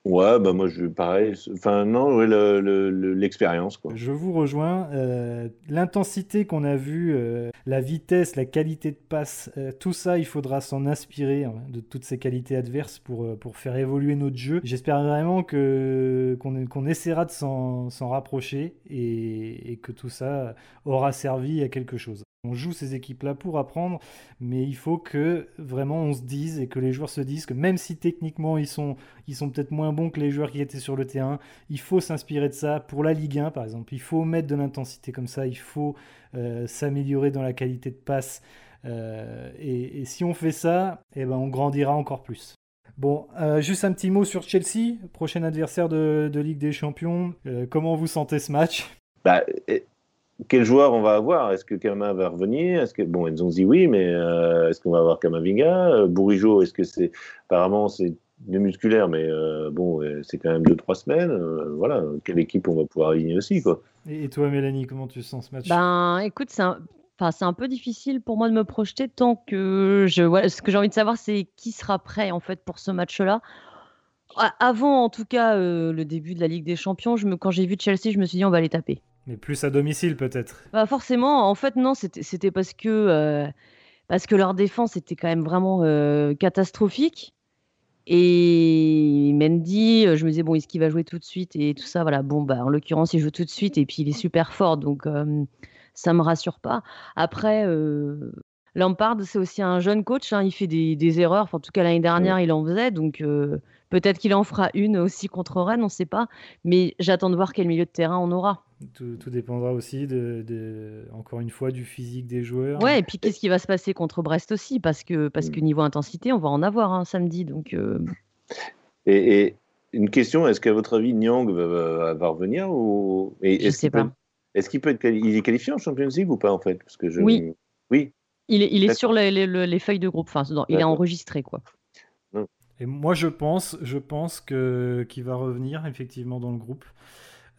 Ouais, bah moi je pareil. Enfin non, l'expérience quoi. Je vous rejoins. Euh, l'intensité qu'on a vue, euh, la vitesse, la qualité de passe, euh, tout ça, il faudra s'en inspirer hein, de toutes ces qualités adverses pour, faire évoluer notre jeu. J'espère vraiment qu'on essaiera de s'en rapprocher et que tout ça aura servi à quelque chose. On joue ces équipes-là pour apprendre, mais il faut que vraiment on se dise et que les joueurs se disent que même si techniquement ils sont, peut-être moins bons que les joueurs qui étaient sur le terrain, il faut s'inspirer de ça pour la Ligue 1 par exemple. Il faut mettre de l'intensité comme ça, il faut euh, s'améliorer dans la qualité de passe. Euh, et, si on fait ça, eh ben on grandira encore plus. Bon, euh, juste un petit mot sur Chelsea, prochain adversaire de, Ligue des Champions. comment vous sentez ce match? Bah, quel joueur on va avoir? Est-ce que Kama va revenir? Est-ce que bon, ils ont dit oui, mais euh, est-ce qu'on va avoir Kamavinga euh, Bourigeau, est-ce que c'est apparemment c'est de musculaire, mais euh, bon, c'est quand même deux trois semaines. voilà, quelle équipe on va pouvoir aligner aussi quoi. Et toi, Mélanie, comment tu sens ce match? Ben, écoute, c'est un... Enfin, c'est un peu difficile pour moi de me projeter tant que je. Voilà, ce que j'ai envie de savoir, c'est qui sera prêt en fait pour ce match-là. Avant, en tout cas, le début de la Ligue des Champions, je me... quand j'ai vu Chelsea, je me suis dit on va les taper. Mais plus à domicile peut-être bah Forcément, en fait non, c'était parce que... Euh, parce que leur défense était quand même vraiment catastrophique. Et Mendy, je me disais, bon, est-ce qu'il va jouer tout de suite Et tout ça, voilà. Bon, bah, en l'occurrence, il joue tout de suite et puis il est super fort, donc ça me rassure pas. Après, Lampard, c'est aussi un jeune coach, hein, il fait des, erreurs. en tout cas, l'année dernière, il en faisait. Donc, euh, peut-être qu'il en fera une aussi contre Rennes, on ne sait pas. Mais j'attends de voir quel milieu de terrain on aura. Tout, dépendra aussi, de, encore une fois, du physique des joueurs. Ouais, et puis qu'est-ce qui va se passer contre Brest aussi Parce que, parce que niveau intensité, on va en avoir un hein, samedi. Donc, euh. et, une question est-ce qu'à votre avis, Nyang va, revenir ou... Je ne sais pas. Est-ce qu'il peut être il est qualifié en Champions League ou pas en fait? Parce que je... Oui. Oui. Il est, il est sur les, les, feuilles de groupe, enfin, il est enregistré, quoi. Et moi, je pense, je pense que qu'il va revenir effectivement dans le groupe.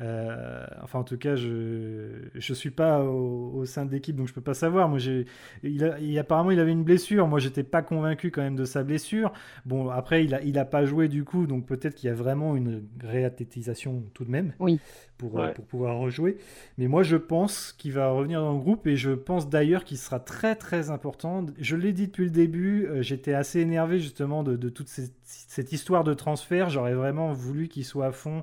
Euh, enfin, en tout cas, je je suis pas au, sein de l'équipe, donc je peux pas savoir. Moi, j'ai, il, apparemment, il avait une blessure. Moi, j'étais pas convaincu quand même de sa blessure. Bon, après, il a, il a pas joué du coup, donc peut-être qu'il y a vraiment une réathlétisation tout de même. Oui. Pour, euh, pour pouvoir rejouer. Mais moi, je pense qu'il va revenir dans le groupe et je pense d'ailleurs qu'il sera très très important. Je l'ai dit depuis le début, euh, j'étais assez énervé justement de, de toute cette, cette histoire de transfert. J'aurais vraiment voulu qu'il soit à fond.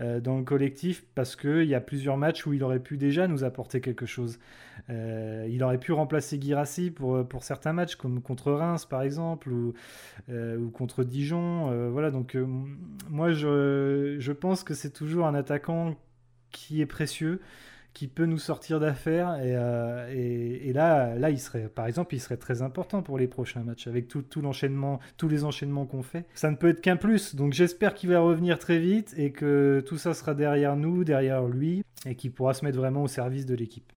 Euh, dans le collectif parce qu'il y a plusieurs matchs où il aurait pu déjà nous apporter quelque chose. Euh, il aurait pu remplacer Girassi pour, pour certains matchs, comme contre Reims par exemple, ou, euh, ou contre Dijon. voilà, donc moi je, je pense que c'est toujours un attaquant qui est précieux qui peut nous sortir d'affaires. Euh, et, là, là, il serait, par exemple, il serait très important pour les prochains matchs avec tout l'enchaînement, tous les enchaînements qu'on fait. Ça ne peut être qu'un plus. Donc j'espère qu'il va revenir très vite et que tout ça sera derrière nous, derrière lui, et qu'il pourra se mettre vraiment au service de l'équipe.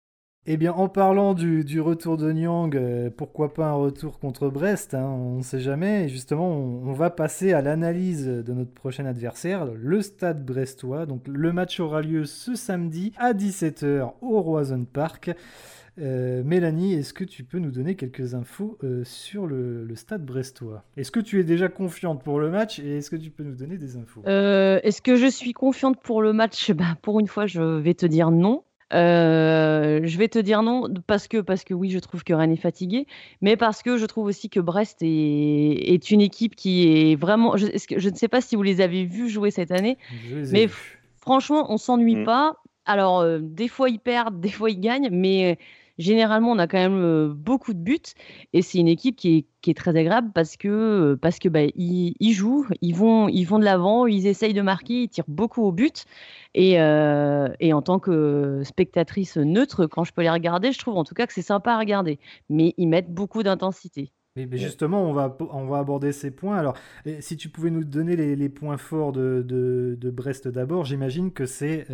Eh bien, en parlant du, retour de Nyang, euh, pourquoi pas un retour contre Brest hein, On ne sait jamais. justement, on, va passer à l'analyse de notre prochain adversaire, le Stade Brestois. Donc, le match aura lieu ce samedi à 17h au Roison Park. Euh, Mélanie, est-ce que tu peux nous donner quelques infos euh, sur le, Stade Brestois? Est-ce que tu es déjà confiante pour le match et est-ce que tu peux nous donner des infos? Est-ce que je suis confiante pour le match? Bah, Pour une fois, je vais te dire non. Euh, je vais te dire non parce que, parce que oui, je trouve que Rennes est fatigué, mais parce que je trouve aussi que Brest est, est une équipe qui est vraiment. Je, je, ne sais pas si vous les avez vus jouer cette année, mais franchement, on s'ennuie mmh. pas. Alors, euh, des fois ils perdent, des fois ils gagnent, mais généralement, on a quand même euh, beaucoup de buts et c'est une équipe qui est, qui est, très agréable parce que, euh, parce que bah, ils, jouent, ils vont, ils vont de l'avant, ils essayent de marquer, ils tirent beaucoup au but. Et, euh, et, en tant que spectatrice neutre, quand je peux les regarder, je trouve en tout cas que c'est sympa à regarder. Mais ils mettent beaucoup d'intensité. Mais, justement, on va, on va aborder ces points. Alors, si tu pouvais nous donner les, les points forts de, de, de Brest d'abord, j'imagine que c'est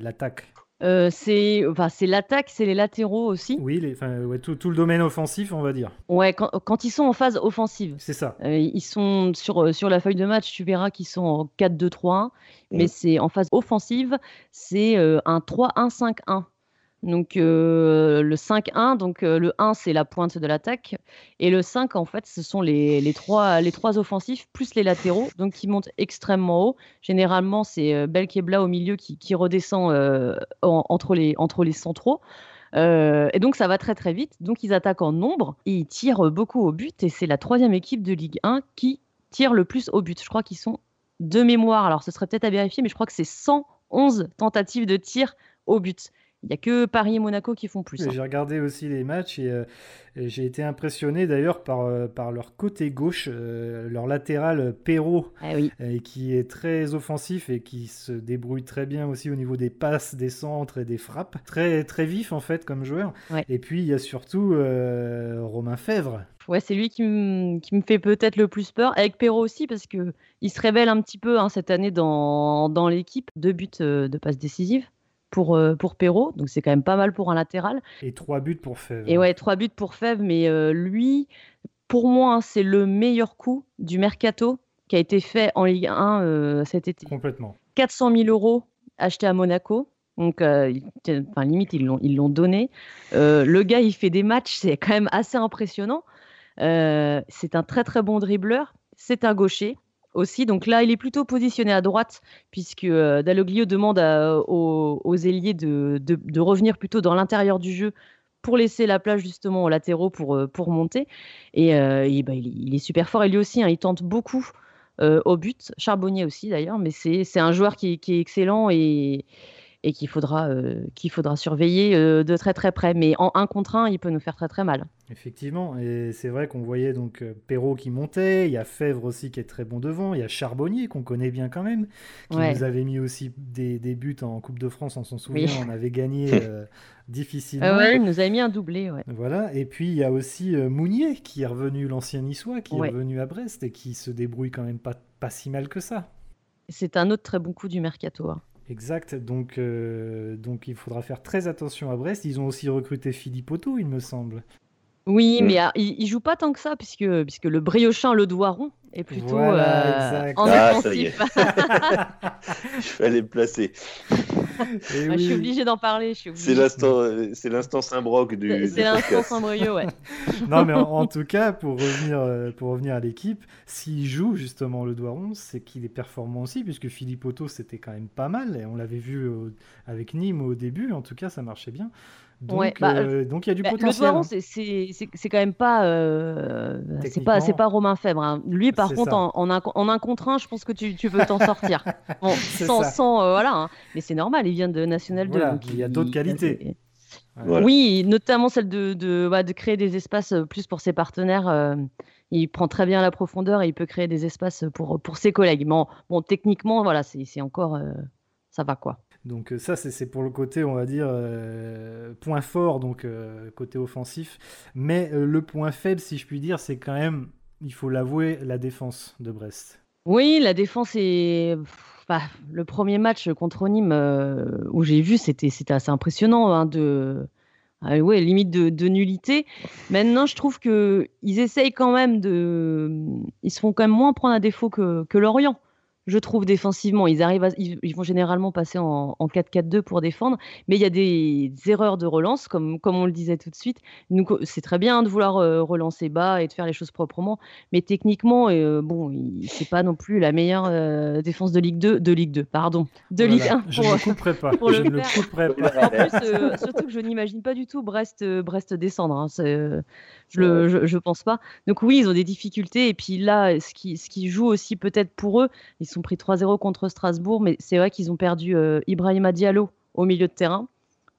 l'attaque. Euh, c'est enfin, l'attaque, c'est les latéraux aussi. Oui, les, ouais, tout, tout, le domaine offensif, on va dire. Ouais, quand, quand ils sont en phase offensive. C'est ça. Euh, ils sont sur, euh, sur la feuille de match, tu verras qu'ils sont en 4-2-3-1, mais c'est en phase offensive, c'est un 3-1-5-1. Donc euh, le 5-1, donc euh, le 1 c'est la pointe de l'attaque et le 5 en fait ce sont les, trois, les trois offensifs plus les latéraux donc qui montent extrêmement haut. Généralement c'est euh, Belkebla au milieu qui, redescend entre, les, entre les centraux. et donc ça va très très vite. Donc ils attaquent en nombre ils tirent beaucoup au but et c'est la troisième équipe de Ligue 1 qui tire le plus au but. Je crois qu'ils sont de mémoire, alors ce serait peut-être à vérifier, mais je crois que c'est 111 tentatives de tir au but. Il n'y a que Paris et Monaco qui font plus. Hein. J'ai regardé aussi les matchs et, euh, j'ai été impressionné d'ailleurs par, euh, par leur côté gauche, euh, leur latéral Perrault, ah qui est très offensif et qui se débrouille très bien aussi au niveau des passes, des centres et des frappes. Très, très vif en fait comme joueur. Et puis il y a surtout Romain Fèvre. Ouais, c'est lui qui, me fait peut-être le plus peur, avec Perrault aussi, parce que il se révèle un petit peu hein, cette année dans, dans l'équipe. Deux buts de passes décisives pour, euh, pour Perrault, donc c'est quand même pas mal pour un latéral. Et trois buts pour Fèvre. Et ouais, trois buts pour Fèvre, mais euh, lui, pour moi, hein, c'est le meilleur coup du mercato qui a été fait en Ligue 1 euh, cet été. Complètement. 400 000 euros achetés à Monaco. Donc, enfin, limite, ils l'ont, ils l'ont donné. le gars, il fait des matchs, c'est quand même assez impressionnant. c'est un très, très bon dribbleur. C'est un gaucher aussi. Donc là, il est plutôt positionné à droite, puisque euh, Dalloglio demande aux, ailiers de, revenir plutôt dans l'intérieur du jeu pour laisser la place justement aux latéraux pour, pour monter. Et, bah, il, est super fort. Et lui aussi, hein, il tente beaucoup au but. Charbonnier aussi d'ailleurs, mais c'est un joueur qui, qui est excellent et et qu'il faudra, euh, qu'il faudra surveiller euh, de très très près. Mais en un contre un, il peut nous faire très très mal. Effectivement, et c'est vrai qu'on voyait donc euh, Perrault qui montait, il y a Fèvre aussi qui est très bon devant, il y a Charbonnier qu'on connaît bien quand même, qui nous avait mis aussi des, des, buts en Coupe de France, on s'en souvient, on avait gagné difficilement. ouais, il nous avait mis un doublé. Ouais. Voilà, et puis il y a aussi Mounier qui est revenu, l'ancien niçois, qui est revenu à Brest et qui se débrouille quand même pas, pas si mal que ça. C'est un autre très bon coup du mercato. Hein. Exact, donc, euh, donc il faudra faire très attention à Brest. Ils ont aussi recruté Philippe Otto, il me semble. Oui, mm. mais ah, il, il, joue pas tant que ça, puisque, puisque le Briochin Le Doiron est plutôt euh, en ah, offensif. Il fallait le placer. Je suis obligé d'en parler. C'est l'instant, c'est l'instant Saint-Broc du. C'est l'instant Saint-Brieuc, ouais. non, mais en, tout cas, pour revenir, euh, pour revenir à l'équipe, s'il joue justement le Doiron, c'est qu'il est performant aussi, puisque Philippe Otto c'était quand même pas mal, et on l'avait vu avec Nîmes au début. En tout cas, ça marchait bien. Donc, bah, euh, donc il y a du bah, potentiel. Le Doiron, hein. c'est quand même pas, euh, c'est pas, c'est pas Romain Fèvre. Hein. Lui, par contre, en, en, un, en, un, contre un, je pense que tu, tu peux t'en sortir. Bon, sans, sans euh, voilà, hein. mais c'est normal. Il vient de National 2. il y a d'autres qualités. Oui, notamment celle de, de, bah, de, créer des espaces plus pour ses partenaires. il prend très bien la profondeur et il peut créer des espaces pour, pour ses collègues. Bon, bon techniquement, voilà, c'est encore, ça va quoi. Donc euh, ça, c'est pour le côté, on va dire, euh, point fort, donc euh, côté offensif. Mais le point faible, si je puis dire, c'est quand même, il faut l'avouer, la défense de Brest. Oui, la défense est... le premier match contre Nîmes où j'ai vu, c'était assez impressionnant. Hein, de... Ah limite de, nullité. Maintenant, je trouve qu'ils essayent quand même de. Ils se font quand même moins prendre à défaut que, que Lorient je trouve défensivement. Ils arrivent, ils, vont généralement passer en, 4-4-2 pour défendre, mais il y a des, erreurs de relance, comme, comme on le disait tout de suite. C'est très bien de vouloir euh, relancer bas et de faire les choses proprement, mais techniquement, euh, bon, c'est pas non plus la meilleure euh, défense de Ligue 2, de Ligue 2, pardon, de Ligue 1. je ne couperai pas. je ne le couperai pas. En plus, surtout que je n'imagine pas du tout Brest, Brest descendre. Hein. je, le, je, pense pas. Donc oui, ils ont des difficultés, et puis là, ce qui, ce qui joue aussi peut-être pour eux, ils sont pris 3-0 contre Strasbourg, mais c'est vrai qu'ils ont perdu euh, Ibrahima Diallo au milieu de terrain,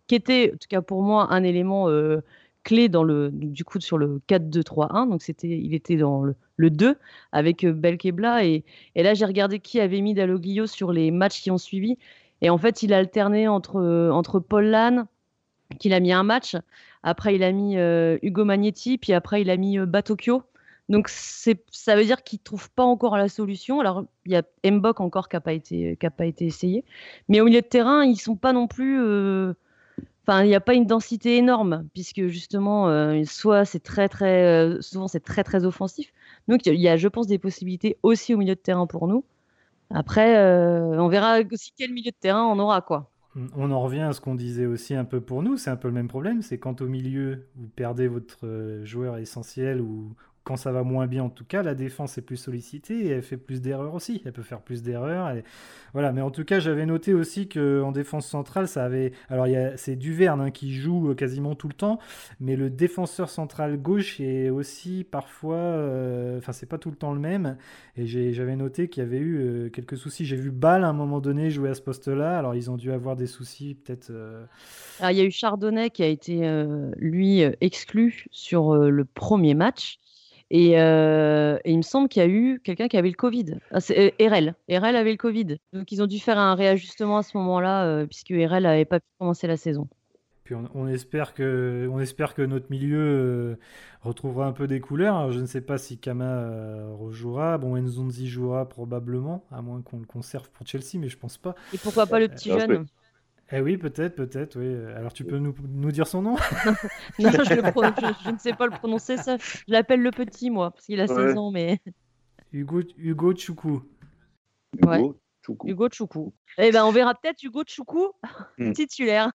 qui était, en tout cas pour moi, un élément euh, clé dans le, du coup, sur le 4-2-3-1. Donc c'était, il était dans le, 2 avec euh, Belkebla. Et, et là, j'ai regardé qui avait mis Dalloglio sur les matchs qui ont suivi. Et en fait, il a alterné entre, entre Paul Lannes, qu'il a mis un match. Après, il a mis Hugo Magnetti, puis après, il a mis Batokyo. Donc ça veut dire qu'ils ne trouvent pas encore la solution. Alors il y a Mbok encore qui n'a pas, été, pas été essayé. Mais au milieu de terrain, ils sont pas non plus... Euh, enfin, il n'y a pas une densité énorme, puisque justement, euh, soit c'est très, très, euh, souvent c'est très, très offensif. Donc, il y a, je pense, des possibilités aussi au milieu de terrain pour nous. Après, on verra aussi quel milieu de terrain on aura, quoi. On en revient à ce qu'on disait aussi un peu pour nous, c'est un peu le même problème, c'est quand au milieu, vous perdez votre joueur essentiel ou, quand ça va moins bien, en tout cas, la défense est plus sollicitée et elle fait plus d'erreurs aussi. Elle peut faire plus d'erreurs. Voilà. Mais en tout cas, j'avais noté aussi qu'en défense centrale, ça avait. Alors, c'est Duverne hein, qui joue euh, quasiment tout le temps, mais le défenseur central gauche est aussi parfois. Euh, enfin, c'est pas tout le temps le même. Et j'avais noté qu'il y avait eu euh, quelques soucis. J'ai vu Ball à un moment donné jouer à ce poste-là. Alors, ils ont dû avoir des soucis, peut-être. Alors, il y a eu Chardonnay qui a été, lui, exclu sur le premier match. Euh, et, il me semble qu'il y a eu quelqu'un qui avait le Covid. Ah, c'est euh, RL. RL avait le Covid. Donc ils ont dû faire un réajustement à ce moment-là, euh, puisque RL n'avait pas pu commencer la saison. Puis on, espère, que, on espère que notre milieu retrouvera un peu des couleurs. je ne sais pas si Kama rejouera. Bon, Nzonzi jouera probablement, à moins qu'on le conserve pour Chelsea, mais je pense pas. Et pourquoi pas le petit jeune eh oui, peut-être, peut-être, oui. Alors tu peux nous, nous dire son nom? Non, je, ne sais pas le prononcer, ça. Je l'appelle le petit, moi, parce qu'il a 16 ans, mais... Hugo, Hugo Choukou. Hugo Choukou. Hugo Choukou. Eh ben, on verra peut-être Hugo Choukou hmm. titulaire.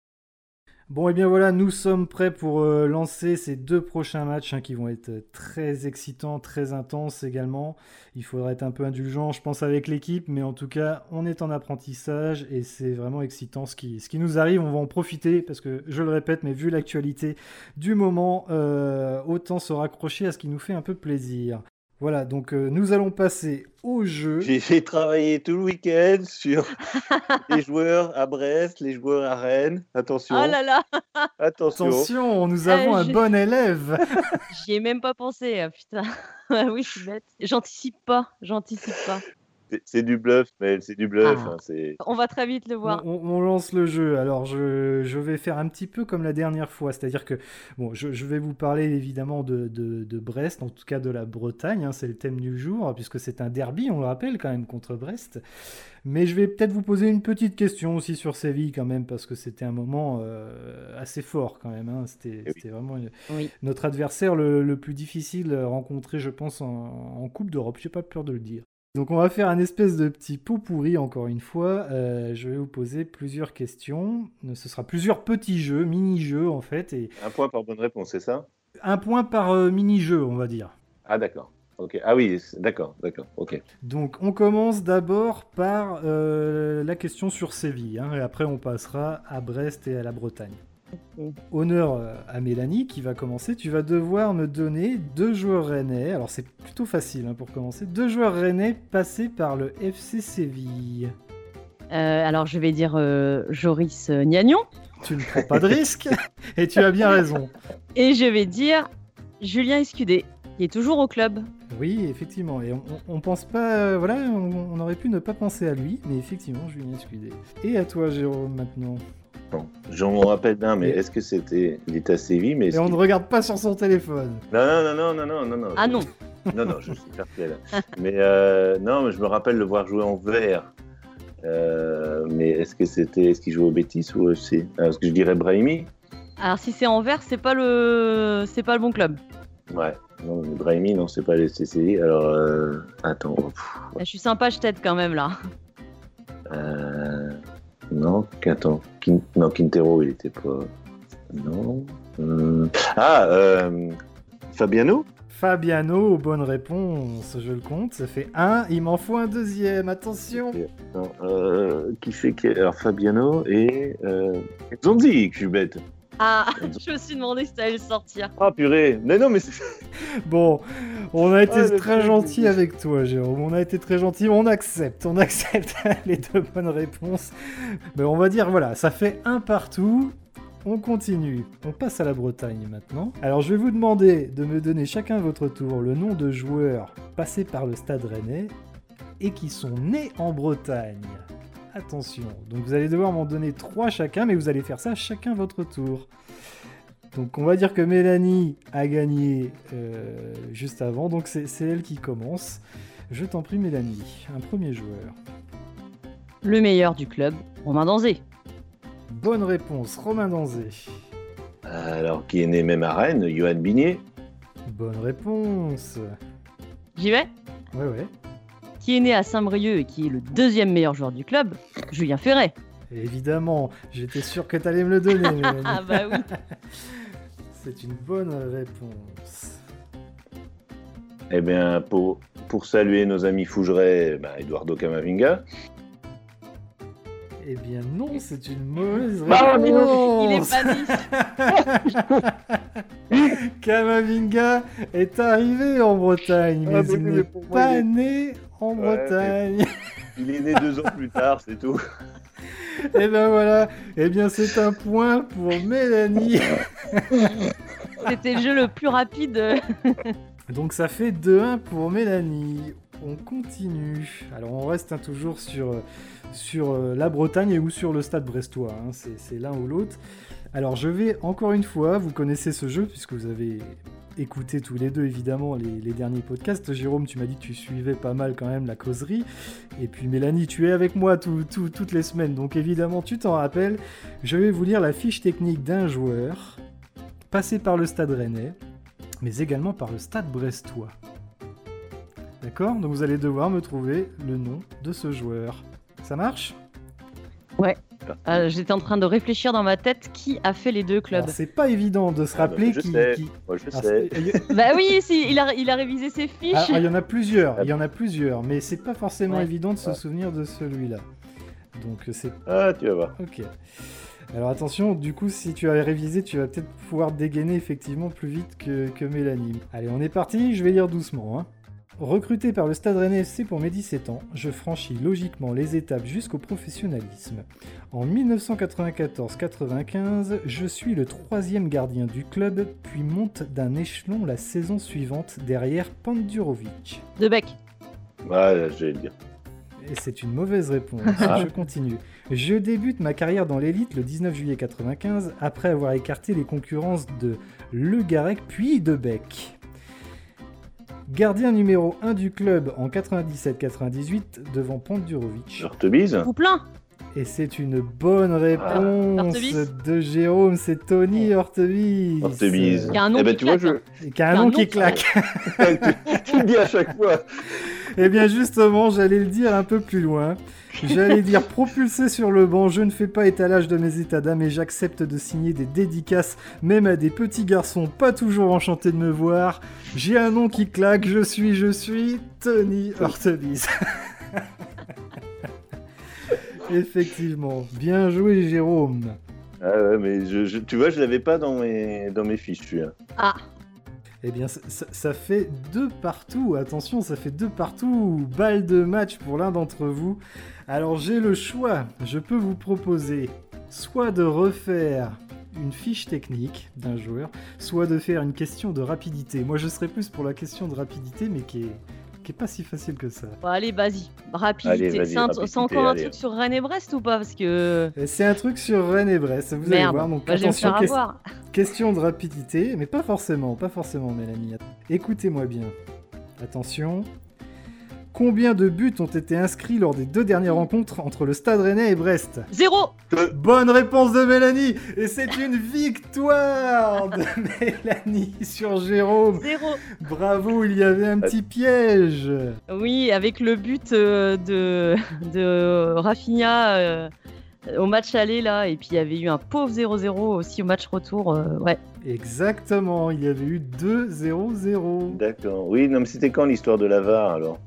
Bon, et bien voilà, nous sommes prêts pour euh, lancer ces deux prochains matchs hein, qui vont être euh, très excitants, très intenses également. Il faudra être un peu indulgent, je pense, avec l'équipe, mais en tout cas, on est en apprentissage et c'est vraiment excitant ce qui, ce qui nous arrive. On va en profiter parce que, je le répète, mais vu l'actualité du moment, euh, autant se raccrocher à ce qui nous fait un peu plaisir. Voilà, donc euh, nous allons passer au jeu. J'ai travaillé tout le week-end sur les joueurs à Brest, les joueurs à Rennes. Attention. Oh là là Attention. Attention, nous avons Euh, un j'ai- bon élève. J'y ai même pas pensé, ah, putain. Ah oui, je suis bête. J'anticipe pas, j'anticipe pas. C'est- du bluff, mais c'est du bluff. Ah. hein, On va très vite le voir. on- on lance le jeu. Alors, je, je vais faire un petit peu comme la dernière fois. C'est-à-dire que, bon, je, je vais vous parler évidemment de, de- de Brest, en tout cas de la Bretagne. hein, c'est le thème du jour, puisque c'est un derby, on le rappelle quand même, contre Brest. Mais je vais peut-être vous poser une petite question aussi sur Séville quand même, parce que c'était un moment euh, assez fort quand même. hein. C'était oui. c'était vraiment une- Oui. notre adversaire le, le plus difficile rencontré, je pense, en, en Coupe d'Europe. J'ai pas peur de le dire. Donc on va faire un espèce de petit pot pourri encore une fois. Euh, je vais vous poser plusieurs questions. Ce sera plusieurs petits jeux, mini-jeux en fait, et Un point par bonne réponse, c'est ça? un point par euh, mini-jeu, on va dire. Ah, d'accord. Ok. Ah oui, d'accord, d'accord. Ok. Donc on commence d'abord par euh, la question sur Séville, hein, et après on passera à Brest et à la Bretagne. Honneur euh, à Mélanie qui va commencer. Tu vas devoir me donner deux joueurs rennais. Alors c'est plutôt facile hein, pour commencer. Deux joueurs rennais passés par le FC Séville. Euh, alors je vais dire euh, Joris Gnagnon Tu ne prends pas de risque et tu as bien raison. et je vais dire Julien Escudé, qui est toujours au club. Oui, effectivement. Et on, pense pas, euh, voilà, on, on aurait pu ne pas penser à lui, mais effectivement, Julien Scudé. Et à toi, Jérôme, maintenant. Bon, J'en me rappelle d'un, mais est-ce que c'était. Il était à Séville, mais. est-ce Et on ne regarde pas sur son téléphone. Non, non, non, non, non, non, non. Ah non, Non, non, je suis perplexe. là. mais euh, non, mais je me rappelle le voir jouer en vert. Euh, mais est-ce que c'était, est-ce qu'il jouait au Bétis ou au FC Ah, Parce que je dirais Brahimi? alors si c'est Anvers, c'est pas le c'est pas le bon club. Ouais. Non, mais Brahimi, non, c'est pas les CCI. Alors, euh, attends. pff, Je suis sympa, je t'aide quand même là. euh, non, qu'attends. Quin- non, Quintero, il était pas. Non. Hum, Ah, euh, Fabiano? Fabiano, bonne réponse, je le compte. Ça fait un, il m'en faut un deuxième, attention. Non, euh, qui fait que. Alors, Fabiano et. Euh, Zonzi, que je suis bête. Ah, je me suis demandé si t'allais le sortir. Ah, purée. Mais non, mais c'est. Bon, on a été Ah, très gentil avec toi, Jérôme. On a été très gentil. On accepte, on accepte les deux bonnes réponses. Mais on va dire, voilà, ça fait un partout. On continue. On passe à la Bretagne maintenant. Alors, je vais vous demander de me donner chacun votre tour le nom de joueurs passés par le Stade Rennais et qui sont nés en Bretagne. Attention. Donc, vous allez devoir m'en donner trois chacun, mais vous allez faire ça chacun votre tour. Donc on va dire que Mélanie a gagné euh, juste avant, donc c'est elle qui commence. Je t'en prie Mélanie, un premier joueur. Le meilleur du club, Romain Danzé. Bonne réponse, Romain Danzé. Alors, qui est né même à Rennes, Johan Bigné. Bonne réponse. J'y vais? Ouais ouais. Qui est né à Saint-Brieuc et qui est le deuxième meilleur joueur du club, Julien Ferret. Évidemment, j'étais sûr que t'allais me le donner. Ah bah oui. C'est une bonne réponse. Eh bien, pour, pour saluer nos amis Fougeray, bah, Eduardo Camavinga. Eh bien non, c'est une mauvaise Ah, Mais non, il est réponse. pas né. Kamavinga est arrivé en Bretagne, mais Ah, mais il oui, n'est pas il né en Ouais, Bretagne. Il est né deux ans plus tard, c'est tout. Et ben voilà, eh bien c'est un point pour Mélanie. C'était le jeu le plus rapide. Donc ça fait 2-1 pour Mélanie. On continue. Alors on reste hein, toujours sur, sur euh, la Bretagne ou sur le stade brestois. hein. C'est c'est l'un ou l'autre. Alors je vais encore une fois, vous connaissez ce jeu puisque vous avez écouté tous les deux évidemment les, derniers podcasts. Jérôme, tu m'as dit que tu suivais pas mal quand même la causerie. Et puis Mélanie, tu es avec moi tout- tout- toutes les semaines. Donc évidemment, tu t'en rappelles. Je vais vous lire la fiche technique d'un joueur passé par le stade rennais, mais également par le stade brestois. D'accord? Donc vous allez devoir me trouver le nom de ce joueur. Ça marche? Ouais. Ah, J'étais en train de réfléchir dans ma tête qui a fait les deux clubs. C'est pas évident de se Ah, rappeler je qui. sais. qui- Moi, je Alors, sais. bah oui, si, il a, il a révisé ses fiches. Ah, ah, il y en a plusieurs, il y en a plusieurs, mais c'est pas forcément Ouais. évident de se souvenir de celui-là. Donc c'est Ah, tu vas voir. ok. Alors attention, du coup, si tu as révisé, tu vas peut-être pouvoir dégainer effectivement plus vite que, que Mélanie. Allez, on est parti, je vais lire doucement. hein. Recruté par le Stade Rennais FC pour mes 17 ans, je franchis logiquement les étapes jusqu'au professionnalisme. En 1994-95, je suis le troisième gardien du club, puis monte d'un échelon la saison suivante derrière Pandurovic. De bec. Ouais, je vais le dire. Et c'est une mauvaise réponse. Ah. Je continue. Je débute ma carrière dans l'élite le 19 juillet 95 après avoir écarté les concurrences de Le Garec puis de Bec. Gardien numéro 1 du club en 97-98 devant Pandurovic. Je te bise. Ou plein. Et c'est une bonne réponse Hortebise de Jérôme, c'est Tony Hortebise. Je te bise. Qui a un nom Eh ben, qui tu vois, claque, je... Et qui a un nom nom qui qui claque. tu, tu le dis à chaque fois. Eh bien justement, j'allais le dire un peu plus loin. J'allais dire propulsé sur le banc, je ne fais pas étalage de mes états d'âme et j'accepte de signer des dédicaces même à des petits garçons pas toujours enchantés de me voir. J'ai un nom qui claque, je suis, je suis Tony Hortebise. Effectivement, bien joué Jérôme. Ah ouais, mais je, je- tu vois, je l'avais pas dans mes, dans mes fiches, celui-là. Ah, Eh bien, ça, ça- ça fait deux partout. Attention, ça fait deux partout. Balle de match pour l'un d'entre vous. Alors, j'ai le choix. Je peux vous proposer soit de refaire une fiche technique d'un joueur, soit de faire une question de rapidité. Moi, je serais plus pour la question de rapidité, mais qui est, qui est pas si facile que ça. bon, allez, vas-y. Rapidité. Allez, C'est encore un allez. truc sur Rennes et Brest ou pas? Parce que. Et C'est un truc sur Rennes et Brest. Vous allez Merde. voir. Donc, Bah, attention. Question de rapidité, mais pas forcément, pas forcément, Mélanie. Écoutez-moi bien. Attention. Combien de buts ont été inscrits lors des deux dernières rencontres entre le Stade Rennais et Brest Zéro. Bonne réponse de Mélanie. Et c'est une victoire de Mélanie sur Jérôme. Zéro. Bravo, il y avait un petit piège. Oui, avec le but euh, de, de Rafinha euh, au match aller là, et puis il y avait eu un pauvre 0-0 aussi au match retour. euh, ouais, Exactement, il y avait eu 2-0-0. D'accord. Oui, non, mais c'était quand l'histoire de l'avare alors?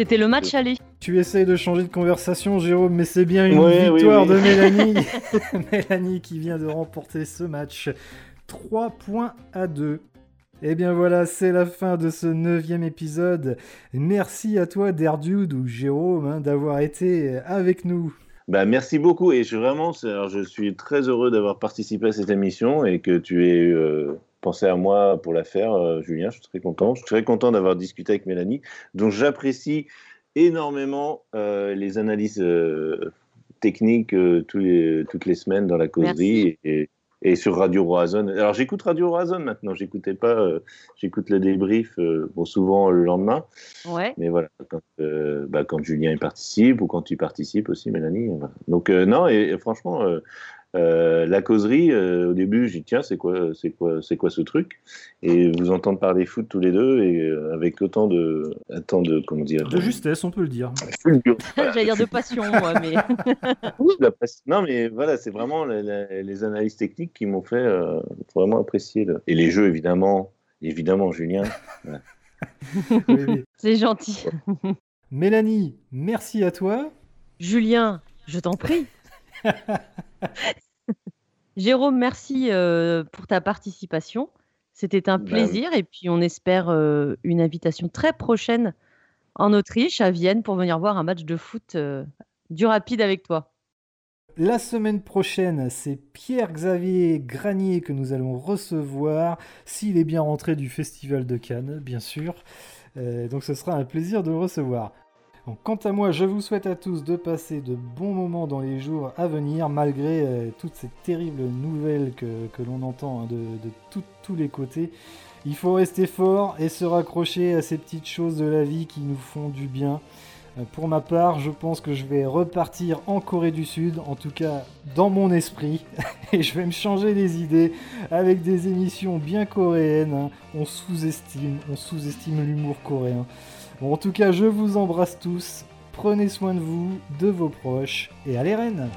C'était le match aller. Tu essayes de changer de conversation, Jérôme, mais c'est bien une Ouais, victoire oui. de Mélanie. Mélanie qui vient de remporter ce match. 3 points à 2. Et bien voilà, c'est la fin de ce neuvième épisode. Merci à toi, Derdude ou Jérôme, hein, d'avoir été avec nous. Bah, merci beaucoup et je, vraiment, alors, je suis très heureux d'avoir participé à cette émission et que tu aies euh, pensé à moi pour la faire, euh, Julien. Je suis très content. Je suis très content d'avoir discuté avec Mélanie, dont j'apprécie énormément euh, les analyses euh, techniques tous les- toutes les semaines dans la causerie et, et sur Radio Roazhon. Alors j'écoute Radio Roazhon maintenant. J'écoutais pas, euh, j'écoute le débrief euh, bon, souvent le lendemain. Ouais. Mais voilà, quand, euh, bah, quand Julien y participe ou quand tu participes aussi, Mélanie. voilà. Donc, non, et, et franchement, euh, la causerie, euh, au début, j'ai dit, tiens, c'est quoi, c'est quoi, c'est quoi ce truc? Et vous entendre parler foot tous les deux et euh, avec autant de, autant de, comment dire, De justesse, on peut le dire. J'allais dire de passion, moi, mais. Oui, la presse- Non, mais voilà, c'est vraiment la- la- les analyses techniques qui m'ont fait euh, vraiment apprécier. Et les jeux, évidemment, évidemment, Julien. Oui, oui. C'est gentil. Mélanie, merci à toi. Julien, je t'en prie. Jérôme, merci euh, pour ta participation. C'était un oui. plaisir et puis on espère euh, une invitation très prochaine en Autriche, à Vienne, pour venir voir un match de foot euh, du rapide avec toi. La semaine prochaine, c'est Pierre-Xavier Granier que nous allons recevoir, s'il est bien rentré du Festival de Cannes, bien sûr. Euh, donc ce sera un plaisir de le recevoir. Quant à moi, je vous souhaite à tous de passer de bons moments dans les jours à venir, malgré euh, toutes ces terribles nouvelles que, l'on entend hein, de, tous les côtés. Il faut rester fort et se raccrocher à ces petites choses de la vie qui nous font du bien. Euh, Pour ma part, je pense que je vais repartir en Corée du Sud, en tout cas dans mon esprit, et je vais me changer les idées avec des émissions bien coréennes. hein. On sous-estime, on sous-estime l'humour coréen. En tout cas, je vous embrasse tous. Prenez soin de vous, de vos proches, et allez Rennes